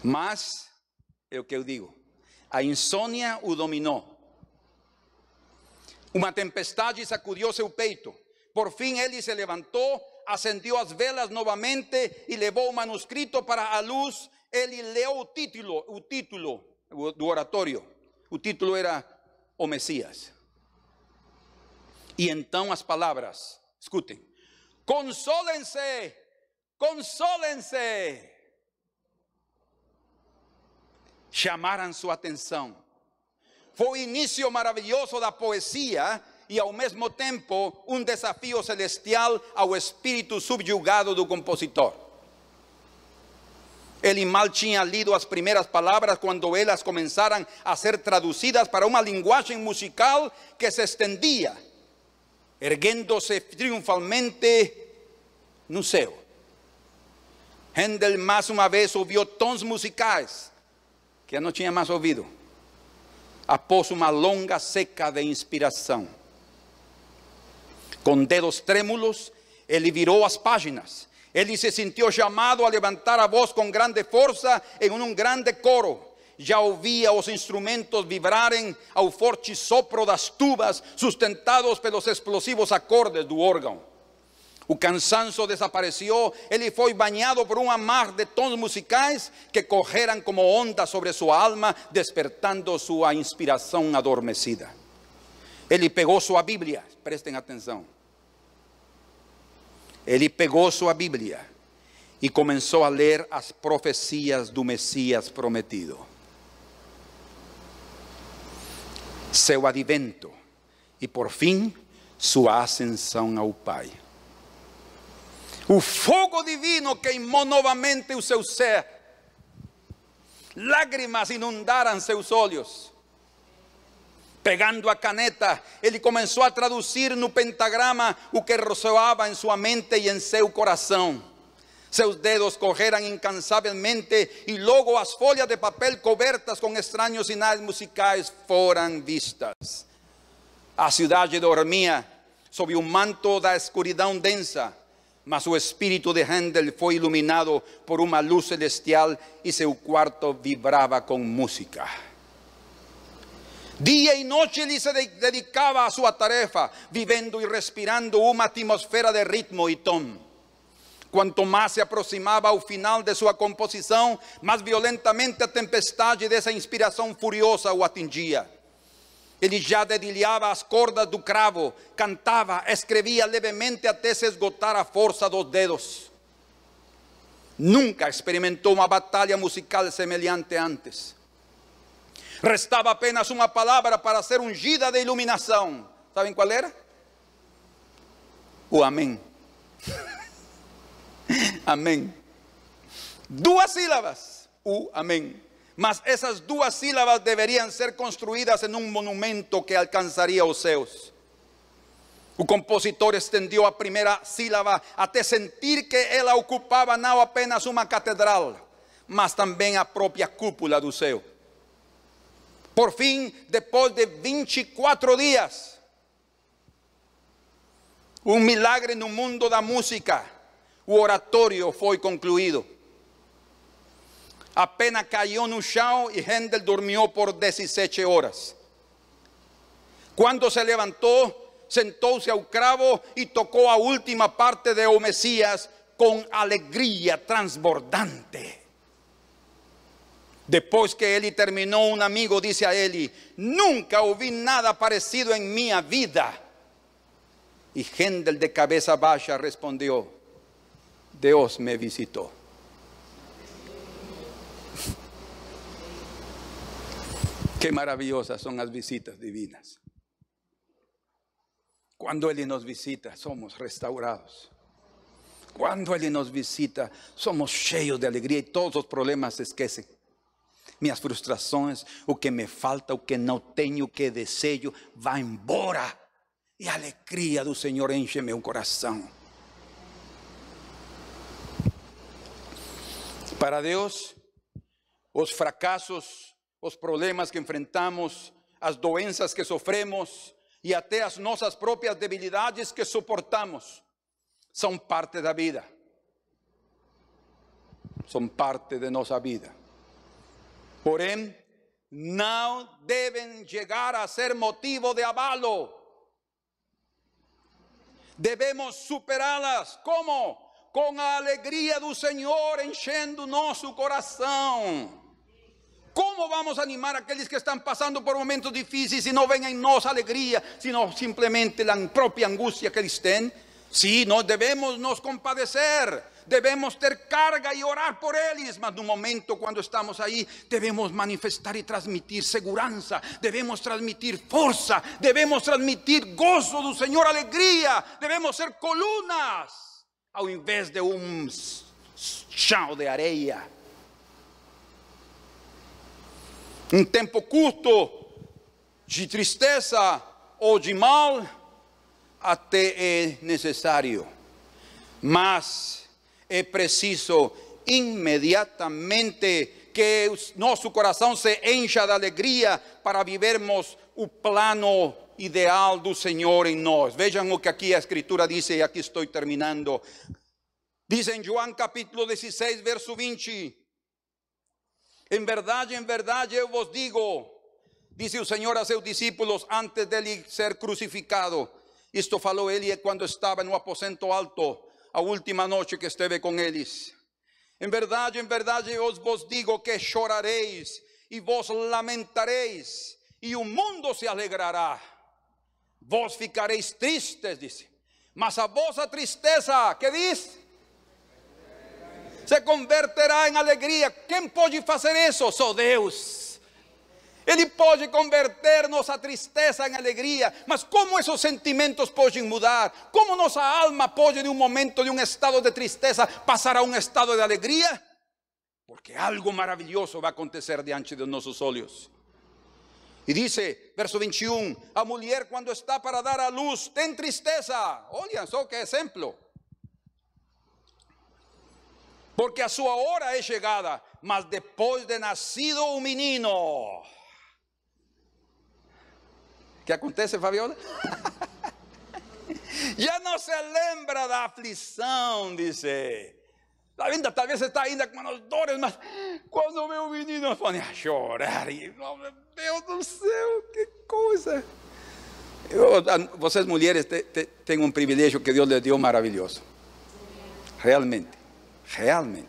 Mas, é o que eu digo, a insônia o dominou. Uma tempestade sacudiu seu peito. Por fim ele se levantou, acendeu as velas novamente e levou o manuscrito para a luz. Ele leu título, o título do oratório. O título era O Messias. E então as palavras, escutem: Consólense, consólense chamaram sua atenção. Foi o início maravilhoso da poesia e ao mesmo tempo um desafio celestial ao espírito subjugado do compositor. Ele mal tinha lido as primeiras palavras quando elas começaram a ser traduzidas para uma linguagem musical que se estendia, erguendo-se triunfalmente no céu. Handel mais uma vez ouviu tons musicais que não tinha mais ouvido, após uma longa seca de inspiração. Com dedos trêmulos, ele virou as páginas. Ele se sentiu chamado a levantar a voz com grande força em um grande coro. Já ouvia os instrumentos vibrarem ao forte sopro das tubas, sustentados pelos explosivos acordes do órgão. O cansanço desapareceu, ele foi banhado por uma mar de tons musicais que correram como ondas sobre sua alma, despertando sua inspiração adormecida. Ele pegou sua Bíblia, prestem atenção. Ele pegou sua Bíblia e começou a ler as profecias do Messias prometido. Seu advento e, por fim, sua ascensão ao Pai. O fogo divino queimou novamente o seu ser. Lágrimas inundaram seus olhos. Pegando a caneta, ele começou a traduzir no pentagrama o que ressoava em sua mente e em seu coração. Seus dedos correram incansavelmente e logo as folhas de papel cobertas com estranhos sinais musicais foram vistas. A cidade dormia sob o manto da escuridão densa mas o espírito de Handel foi iluminado por uma luz celestial e seu quarto vibrava com música. Dia e noite ele se dedicava à sua tarefa, vivendo e respirando uma atmosfera de ritmo e tom. Quanto mais se aproximava ao final de sua composição, mais violentamente a tempestade dessa inspiração furiosa o atingia. Ele já dedilhava as cordas do cravo, cantava, escrevia levemente até se esgotar a força dos dedos. Nunca experimentó una batalla musical semejante antes. Restaba apenas una palabra para ser ungida de iluminación. ¿Saben cuál era? O amén. amén. Dos sílabas. U amén. Mas esas dos sílabas deberían ser construidas en un monumento que alcanzaría Oseos. O compositor extendió a primera sílaba até sentir que ela ocupaba no apenas uma catedral, mas também a própria cúpula do céu. Por fim, depois de 24 dias, um milagre no mundo da música, o oratório foi concluído. A pena caiu no chão e Handel dormiu por 17 horas. Quando se levantou, sentóse ao cravo e tocou a última parte de O Messias com alegria transbordante. Depois que ele terminou, um amigo disse a ele: Nunca ouvi nada parecido em minha vida. E Hendel, de cabeça baixa, respondeu: Deus me visitou. Qué maravillosas son las visitas divinas. Cuando Él nos visita, somos restaurados. Cuando Él nos visita, somos cheios de alegría y todos los problemas se esquecen. Minhas frustrações, o que me falta, o que não tenho, o que desejo, vai embora. E a alegria do Senhor enche meu coração. Para Deus, os fracassos, os problemas que enfrentamos, as doenças que sofremos e até as nossas próprias debilidades que suportamos, são parte da vida. São parte de nossa vida. Porém, não devem chegar a ser motivo de abalo. Devemos superá-las. Como? Com a alegria do Senhor enchendo. Como vamos animar aqueles que estão passando por momentos difíceis e não veem em nós alegria, sino simplesmente a própria angústia que eles têm? Sim, nós devemos nos compadecer, devemos ter carga e orar por eles, mas no momento quando estamos aí, devemos manifestar e transmitir segurança, devemos transmitir força, devemos transmitir gozo do Senhor, alegria, devemos ser colunas, ao invés de um chão de areia. Um tempo curto de tristeza ou de mal, até é necessário, mas é preciso imediatamente que nosso coração se encha de alegria para vivermos o plano ideal do Senhor em nós. Vejam o que aqui a Escritura diz, e aqui estou terminando. Diz em João capítulo 16, verso 20: Em verdade, em verdade eu vos digo, disse o Senhor a seus discípulos antes dele ser crucificado. Isto falou ele quando estava no aposento alto, a última noite que esteve com eles. Em verdade, em verdade, eu vos digo que chorareis e vos lamentareis, e o mundo se alegrará. Vós ficareis tristes, disse. Mas a vossa tristeza, que diz? Se converterá em alegria. Quem pode fazer isso? Só Deus. Ele pode converter nossa tristeza em alegria, mas como esses sentimentos podem mudar? Como nossa alma pode, de um momento, de um estado de tristeza, passar a um estado de alegria? Porque algo maravilhoso vai acontecer diante de nossos olhos. E dice, verso 21, a mulher quando está para dar a luz tem tristeza. Olha só que exemplo. Porque a sua hora é chegada, mas depois de nascido o menino. Que acontece, Fabiola? Já não se lembra da aflição, dice. Ainda talvez está ainda com as dores, mas quando vê o menino, põe a chorar. E, oh, meu do céu, que coisa. Eu, vocês mulheres têm um privilégio que Deus lhes deu maravilhoso. Realmente, realmente.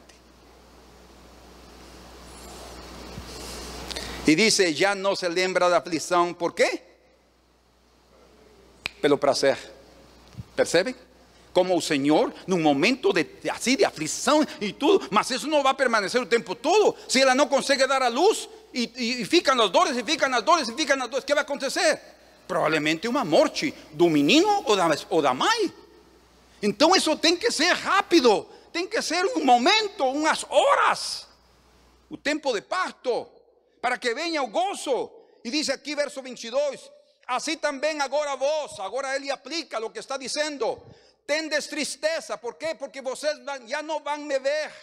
E dice, já não se lembra da aflição, ¿por quê? Pelo prazer. Percebem? como o Senhor num momento de, assim de aflição e tudo, mas isso não vai permanecer o tempo todo. Se ela não consegue dar a luz e, e, e ficam as dores, e ficam as dores, e ficam as dores, o que vai acontecer? Provavelmente uma morte do menino ou da, ou da mãe. Então isso tem que ser rápido, tem que ser um momento, umas horas, o tempo de parto, para que venha o gozo. E diz aqui, verso 22, assim também agora vós, agora ele aplica o que está dizendo, tendes tristeza, por quê? Porque vocês já não vão me ver.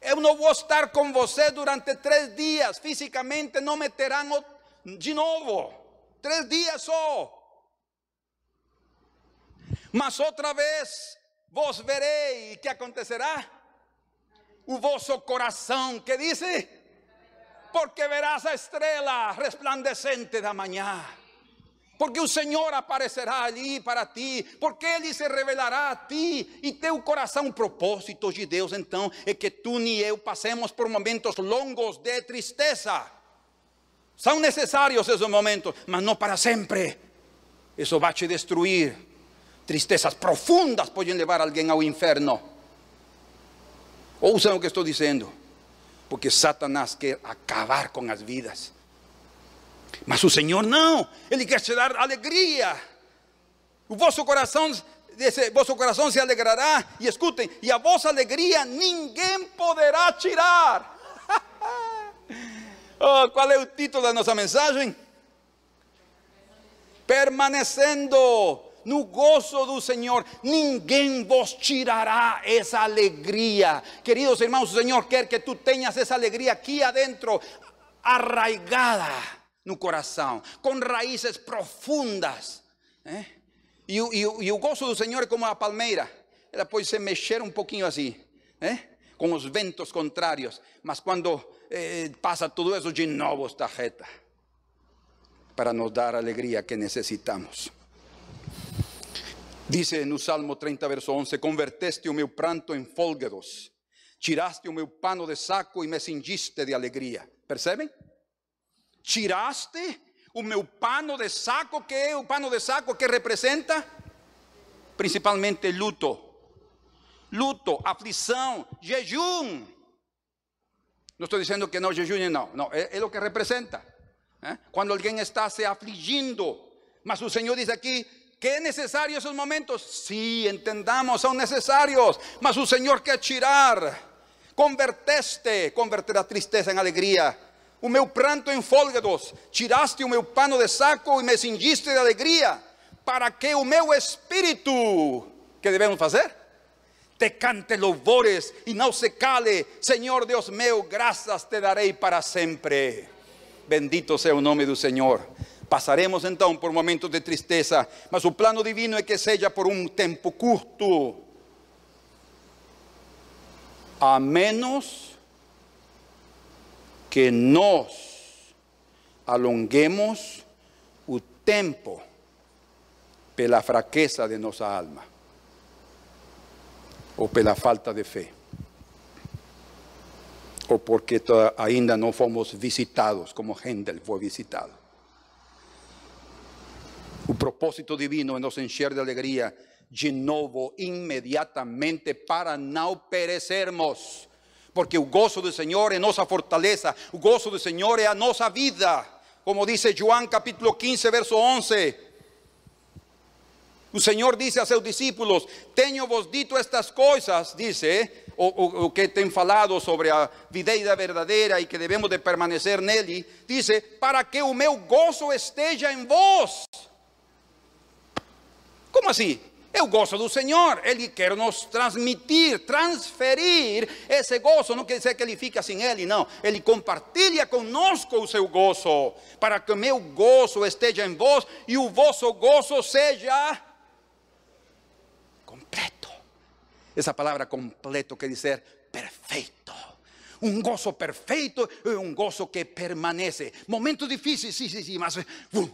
Eu não vou estar com você durante três dias, fisicamente não me terão de novo, três dias só. Mas outra vez vos verei, que acontecerá? O vosso coração, que dice? Porque verás a estrela resplandecente da manhã. Porque o Senhor aparecerá ali para ti, porque Ele se revelará a ti e teu coração. O propósito de Deus, então, é que tu e eu passemos por momentos longos de tristeza. São necessários esses momentos, mas não para sempre. Isso vai te destruir. Tristezas profundas podem levar alguém ao inferno. Ouçam o que estou dizendo, porque Satanás quer acabar com as vidas. Mas o Senhor não, Ele quer te dar alegria. O vosso coração, esse, se alegrará. E escutem, e a vossa alegria ninguém poderá tirar. oh, qual é o título da nossa mensagem? Permanecendo no gozo do Senhor, ninguém vos tirará essa alegria. Queridos irmãos, o Senhor quer que tu tenhas essa alegria aqui adentro, arraigada no coração, com raízes profundas. Eh? E, e, e, o gozo do Senhor é como a palmeira, ela pode se mexer um pouquinho assim, eh? com os ventos contrários, mas quando eh, passa tudo isso, de novo está reta, para nos dar a alegria que necessitamos. Dice no Salmo 30, verso 11: Converteste o meu pranto em fólgados, tiraste o meu pano de saco e me cingiste de alegria. Percebem? Tiraste o meu pano de saco, que é o pano de saco que representa principalmente luto, luto, aflição, jejum. Não estou dizendo que não jejune, não, não, é, é o que representa. ¿eh? Quando alguém está se afligindo, mas o Senhor diz aqui: ¿Qué es necesario esos momentos? Sí, entendamos, son necesarios. Mas o Señor quer tirar, converteste, converter a tristeza em alegria. O meu pranto em fôlegados, tiraste o meu pano de saco e me cingiste de alegria, para que o meu espírito, que devemos fazer? Te cante louvores e não se cale, Senhor Deus meu, graças te darei para sempre. Bendito seja o nome do Senhor. Passaremos então por momentos de tristeza, mas o plano divino é que seja por um tempo curto. A menos que nós alonguemos o tempo pela fraqueza de nossa alma ou pela falta de fé ou porque ainda não fomos visitados como Hendel foi visitado. O propósito divino nos encher de alegria de novo, imediatamente, para não perecermos. Porque o gozo do Senhor é nossa fortaleza, o gozo do Senhor é a nossa vida. Como dice João capítulo 15, verso 11. O Senhor disse a seus discípulos: Tenho vos dito estas coisas, dice, o, que tem falado sobre a videira verdadeira e que devemos de permanecer nele, dice, para que o meu gozo esteja em vós como assim? Eu gosto do Senhor, Ele quer nos transmitir, transferir esse gozo. Não quer dizer que Ele fica sem Ele, não. Ele compartilha conosco o seu gozo, para que o meu gozo esteja em vós e o vosso gozo seja completo. Essa palavra completo quer dizer perfeito. Um gozo perfeito e um gozo que permanece. Momentos difíceis, sim, sim, sim, mas uh,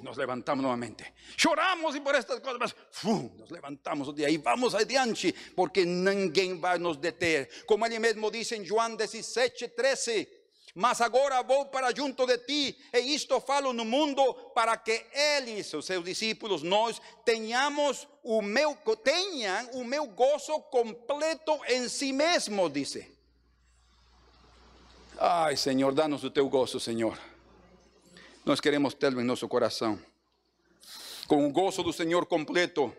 nos levantamos novamente. Choramos e por estas coisas, mas uh, nos levantamos de aí, vamos adiante, porque ninguém vai nos deter. Como ele mesmo diz em João 17, 13. Mas agora vou para junto de ti, e isto falo no mundo para que eles, os seus discípulos, nós tenhamos o meu, tenham o meu gozo completo em si mesmo, disse. Ai, Senhor, dá-nos o teu gozo, Senhor. Nós queremos tê-lo em nosso coração. Com o gozo do Senhor completo,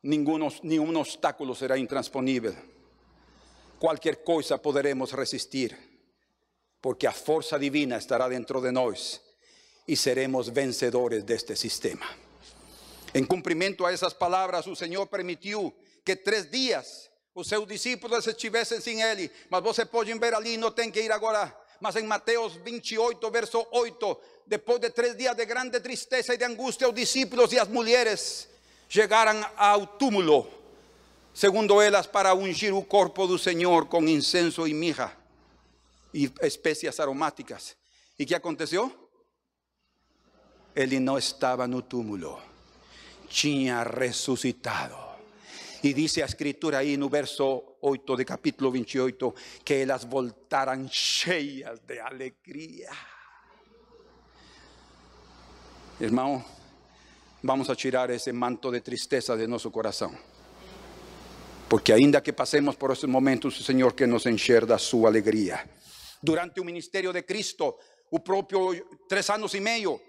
nenhum, nenhum obstáculo será intransponível. Qualquer coisa poderemos resistir porque a força divina estará dentro de nós e seremos vencedores deste sistema. Em cumprimento a essas palavras, o Senhor permitiu que três dias os seus discípulos estivessem sem Ele. Mas vocês podem ver ali, não tem que ir agora. Mas em Mateus 28, verso 8, depois de três dias de grande tristeza e de angústia, os discípulos e as mulheres chegaram ao túmulo, segundo elas, para ungir o corpo do Senhor com incenso e mirra y especias aromáticas. ¿Y qué aconteció? Ele não estava no túmulo, tinha ressuscitado. E dice a escritura aí no verso 8 de capítulo 28 que elas voltaram cheias de alegria. Irmão, vamos a tirar esse manto de tristeza de nosso coração. Porque ainda que passemos por esses momentos, o Senhor que nos enxerga a sua alegria durante o ministério de Cristo, o próprio três anos e meio,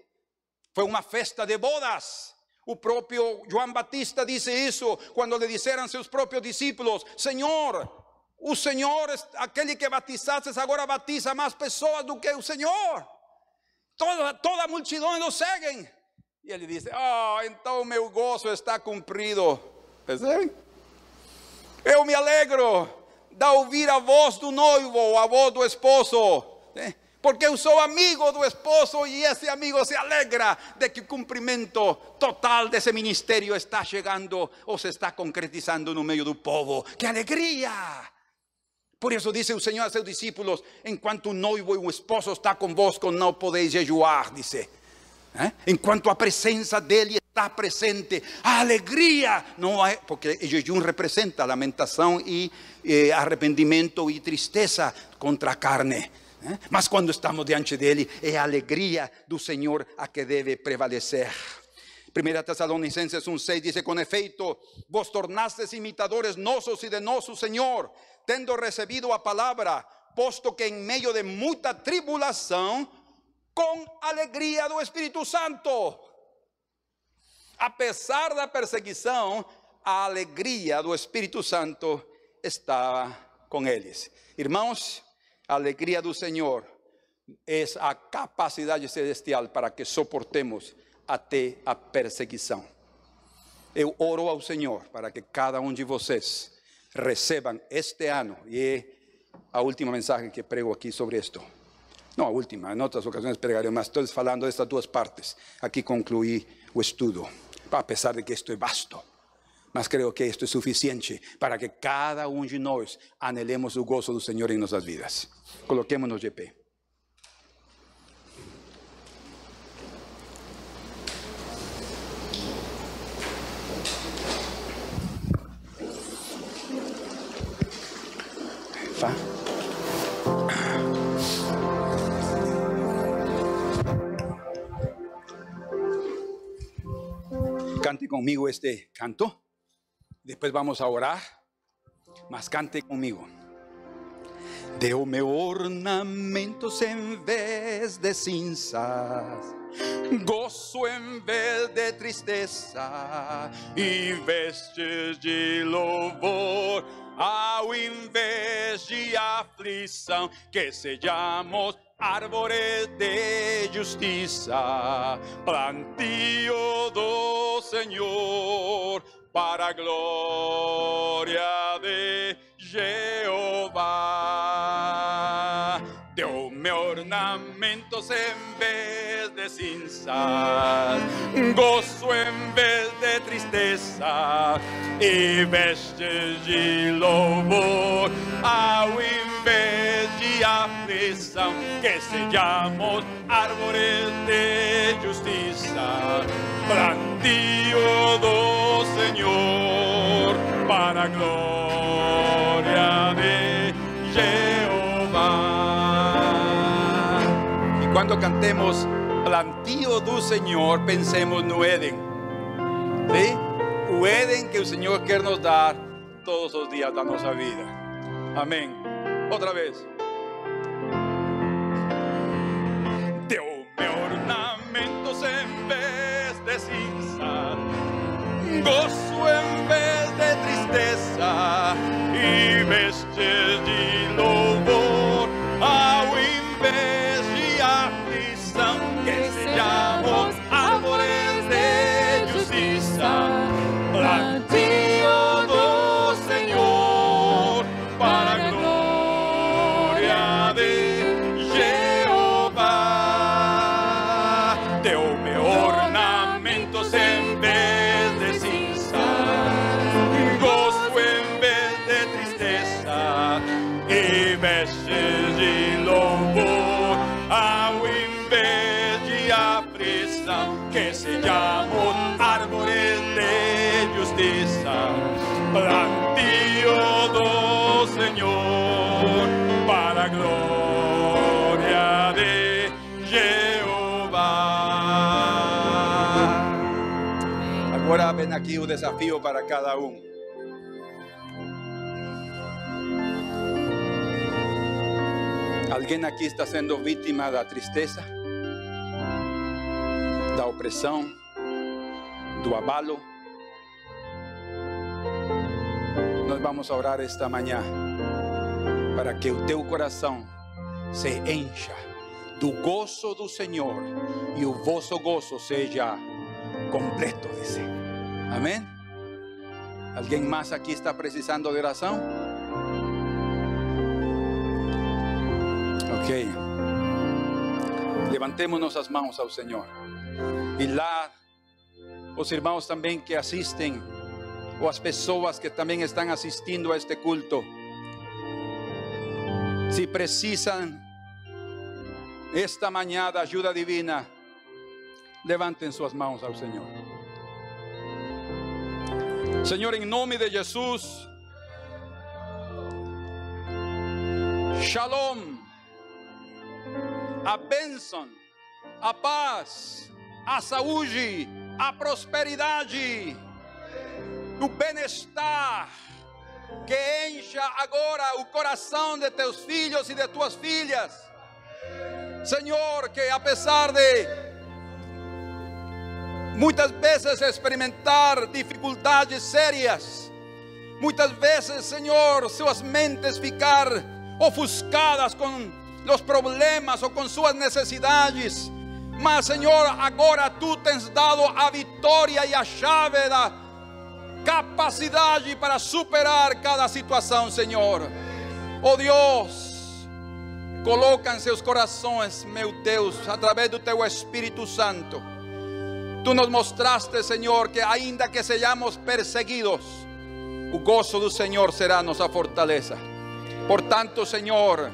foi uma festa de bodas. O próprio João Batista disse isso quando lhe disseram seus próprios discípulos: Senhor, o Senhor, aquele que batizaste, agora batiza mais pessoas do que o Senhor. Toda, toda a multidão o seguem. E ele disse: Oh, então meu gozo está cumprido. Percebem? Eu me alegro da ouvir a voz do noivo, a voz do esposo. ¿eh? Porque eu sou amigo do esposo e esse amigo se alegra de que o cumprimento total desse ministério está chegando ou se está concretizando no meio do povo. Que alegria! Por isso disse o Senhor a seus discípulos: enquanto o noivo e o esposo está convosco, não podeis jejuar, disse. ¿Eh? Enquanto a presença dele está presente, a alegria não é, porque o jejum representa lamentação e eh, arrependimento e tristeza contra a carne. ¿Eh? Mas quando estamos diante dele, é a alegria do Senhor a que deve prevalecer. 1 Tessalonicenses 1,6 diz: Com efeito, vos tornastes imitadores nossos e de nosso Senhor, tendo recebido a palavra, posto que em meio de muita tribulação, com alegria do Espírito Santo. Apesar da perseguição, a alegria do Espírito Santo estava com eles. Irmãos, a alegria do Senhor é a capacidade celestial para que suportemos até a perseguição. Eu oro ao Senhor para que cada um de vocês recebam este ano, e é a última mensagem que prego aqui sobre isto no, última, en otras ocasiones pregaré más. Estoy hablando de estas dos partes. Aquí concluí el estudio, a pesar de que esto es vasto. Mas creo que esto es suficiente para que cada uno de nosotros anhelemos el gozo del Señor en nuestras vidas. Coloquémonos de pie. Cante conmigo este canto. Después vamos a orar. Mas cante conmigo. Deu-me ornamentos em vez de cinzas, gozo em vez de tristeza, e vestes de louvor ao invés de aflição, que sejamos árboles de justiça, plantio do Senhor, para glória de Jeová. Deu-me ornamentos em vez de cinzas, gozo em vez de tristeza, e vestes de louvor ao invés de aflição, que sejamos árvores de justiça, plantio do Senhor, para a glória de Jeová. quando cantemos plantio do Senhor, pensemos no Éden. ¿Sí? O Éden que o Senhor quer nos dar todos os dias da nossa vida. Amém. Outra vez. E vestes aqui o desafio para cada um Alguém aqui está sendo vítima da tristeza, da opressão, do abalo. Nós vamos orar esta manhã para que o teu coração se encha do gozo do Senhor e o vosso gozo seja completo, dice. Amém? Alguém mais aqui está precisando de oração? Ok. Levantemos nossas mãos ao Senhor. E lá, os irmãos também que assistem, ou as pessoas que também estão assistindo a este culto, se precisam esta manhã da ajuda divina, levantem suas mãos ao Senhor. Senhor, em nome de Jesus, Shalom a bênção, a paz, a saúde, a prosperidade, o bem-estar, que encha agora o coração de teus filhos e de tuas filhas. Senhor, que apesar de muitas vezes experimentar dificuldades sérias, muitas vezes, Senhor, suas mentes ficar ofuscadas com los problemas ou com suas necessidades. Mas, Senhor, agora tu tens dado a vitória e a chave da capacidade para superar cada situação, Senhor. Oh Deus, coloca em seus corações, meu Deus, através do teu Espírito Santo. Tu nos mostraste, Senhor, que ainda que sejamos perseguidos, o gozo do Senhor será nossa fortaleza. Portanto, Senhor,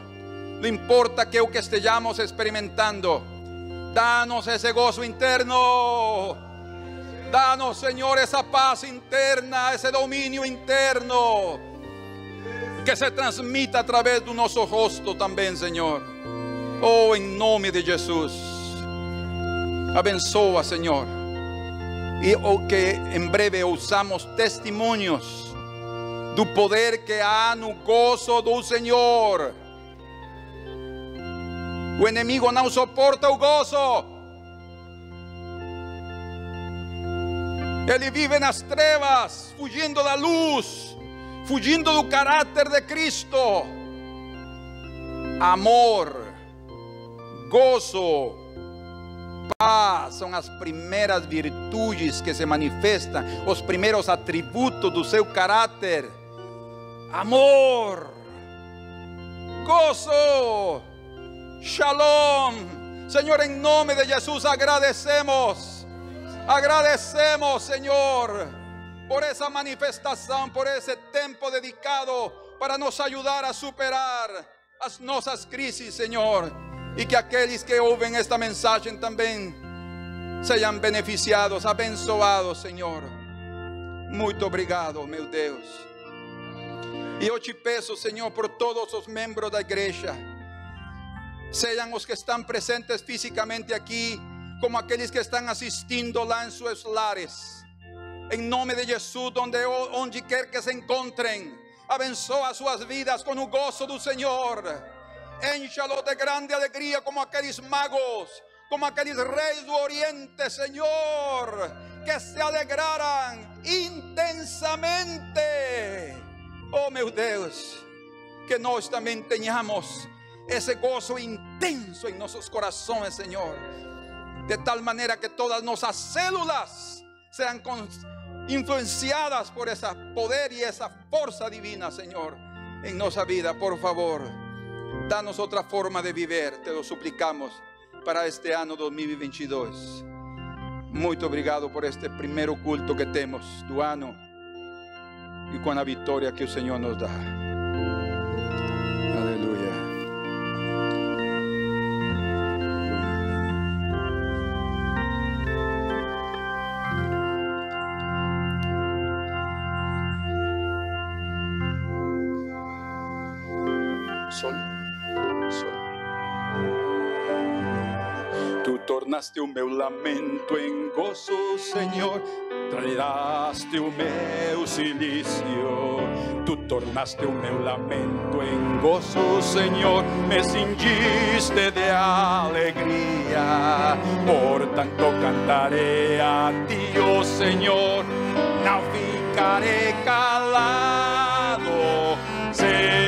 no importa que o que estemos experimentando, danos ese gozo interno. Danos, Señor, esa paz interna, ese dominio interno. Que se transmita a través de nuestro rostro también, Señor. Oh, en nombre de Jesús. Abençoa, Señor. Y o que en breve usamos testimonios do poder que há no gozo do Senhor. O inimigo não suporta o gozo. Ele vive nas trevas, fugindo da luz, fugindo do caráter de Cristo. Amor, gozo, paz são as primeiras virtudes que se manifestam, os primeiros atributos do seu caráter. Amor, gozo, Shalom. Señor, en nombre de Jesús agradecemos. Agradecemos, Señor, por esa manifestación, por ese tiempo dedicado para nos ayudar a superar as nossas crisis, Señor. Y que aquellos que oyen esta mensaje también sean beneficiados, abençoados, Señor. Muito obrigado, meu Deus. E eu te peço, Senhor, por todos os membros da igreja sean los que están presentes físicamente aquí, como aquellos que están asistiendo lá en sus lares. En nombre de Jesús, donde onde quer que se encontren, a sus vidas con el gozo del Señor. Enchalo de grande alegría como aquellos magos, como aquellos reyes del oriente, Señor, que se alegraran intensamente. Oh, meu Deus, que nós também tenhamos ese gozo intenso en nuestros corazones, Señor. De tal manera que todas nuestras células sean influenciadas por ese poder y esa fuerza divina, Señor, en nuestra vida. Por favor, danos otra forma de vivir, te lo suplicamos, para este año 2022. Muy obrigado por este primer culto que tenemos do ano y con la victoria que el Señor nos da. Tornaste o meu lamento em gozo, Senhor. Trairás-te o meu silício, tu tornaste o meu lamento em gozo, Senhor. Me cingiste de alegria, portanto cantarei a ti, oh Senhor. Não ficarei calado, Senhor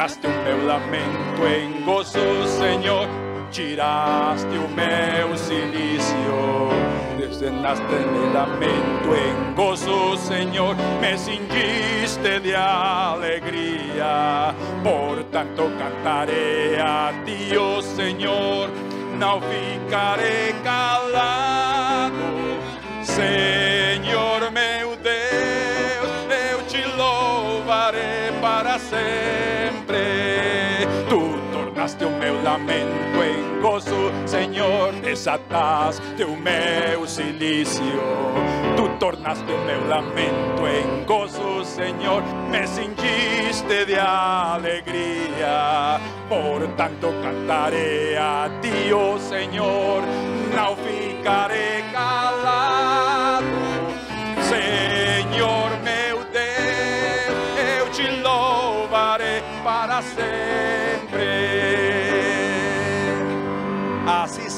tornaste o meu lamento em gozo, Senhor. Tiraste o meu silício, descenaste meu lamento em gozo, Senhor. Me cingiste de alegria, portanto cantarei a ti, oh Senhor. Não ficarei calado, Senhor sempre tornaste o meu lamento em gozo, Senhor, desataste o meu silício. Tu tornaste o meu lamento em gozo, Senhor, me cingiste de alegria. Portanto cantarei a ti, oh Senhor, não calado.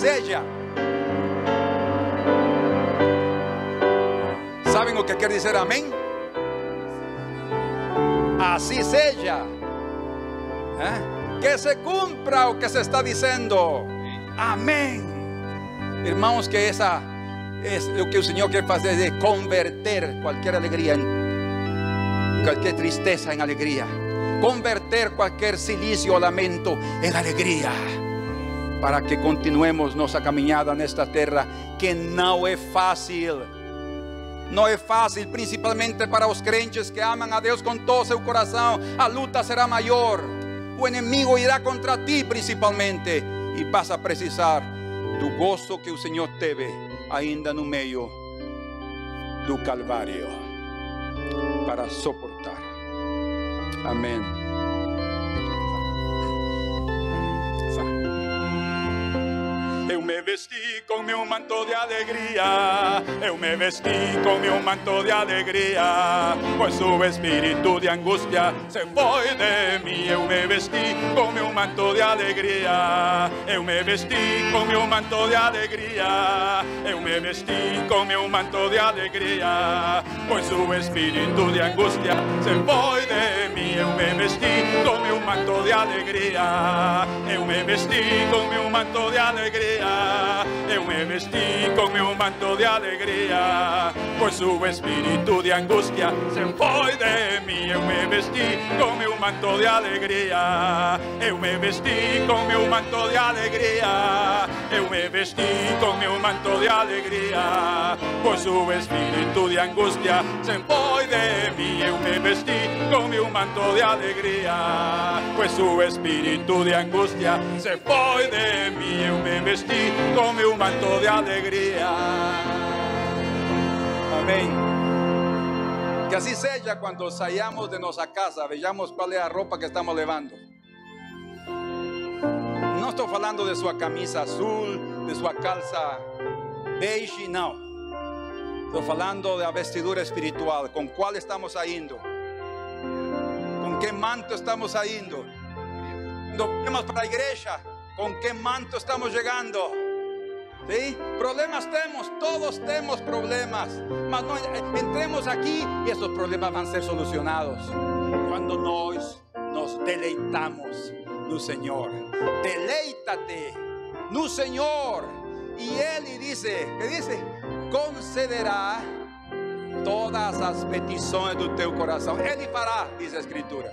Seja. ¿Saben lo que quiere decir amén? Así sea. ¿Eh? Que se cumpla lo que se está diciendo. Amén. Hermanos, que esa es lo que el Señor quiere hacer, de convertir cualquier alegría en cualquier tristeza en alegría. Convertir cualquier silicio o lamento en alegría para que continuemos nuestra caminhada nesta terra que não é fácil. Não é fácil, principalmente para os crentes que amam a Deus com todo seu coração. A luta será maior. O inimigo irá contra ti, principalmente, e vas a precisar do gozo que o Senhor teve ainda no meio do Calvário para suportar. Amém. Me vestí con mi manto de alegría, eu me vestí con mi manto de alegría, pues su espíritu de angustia se fue de mí, eu me vestí con mi manto de alegría, eu me vestí con mi manto de alegría, eu me vestí con mi manto de alegría, pues su espíritu de angustia se fue de mí, eu me vestí con mi manto de alegría, eu me vestí con mi manto de alegría, eu me vestí con meu manto de alegría, pois o espírito de angustia se foi de mí. Eu me vestí con meu manto de alegría, eu me vestí con meu manto de alegría, eu me vestí con mi manto de alegría, pues su espíritu de angustia se fue de mí. Eu me vestí con mi manto de alegría, pues su espíritu de angustia se fue de mí. Eu me vestí con un manto de alegría. Amén. Que así sea cuando salgamos de nuestra casa, veamos cuál es la ropa que estamos levando. No estoy hablando de su camisa azul, de su calza beige, no. Estoy hablando de la vestidura espiritual, con cuál estamos yendo. Con qué manto estamos yendo. Nos vemos para la iglesia, con qué manto estamos llegando. ¿Sí? Problemas tenemos, todos tenemos problemas. Mas no entremos aquí y esos problemas van a ser solucionados. Cuando nos deleitamos no Señor. Deleítate no Señor. Y Él dice, ¿qué dice? Concederá todas las peticiones de tu corazón. Él y fará, dice la escritura.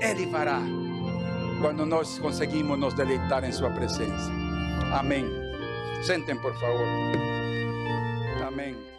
Él y fará. Cuando nos conseguimos nos deleitar en su presencia. Amén. Senten por favor. Amén.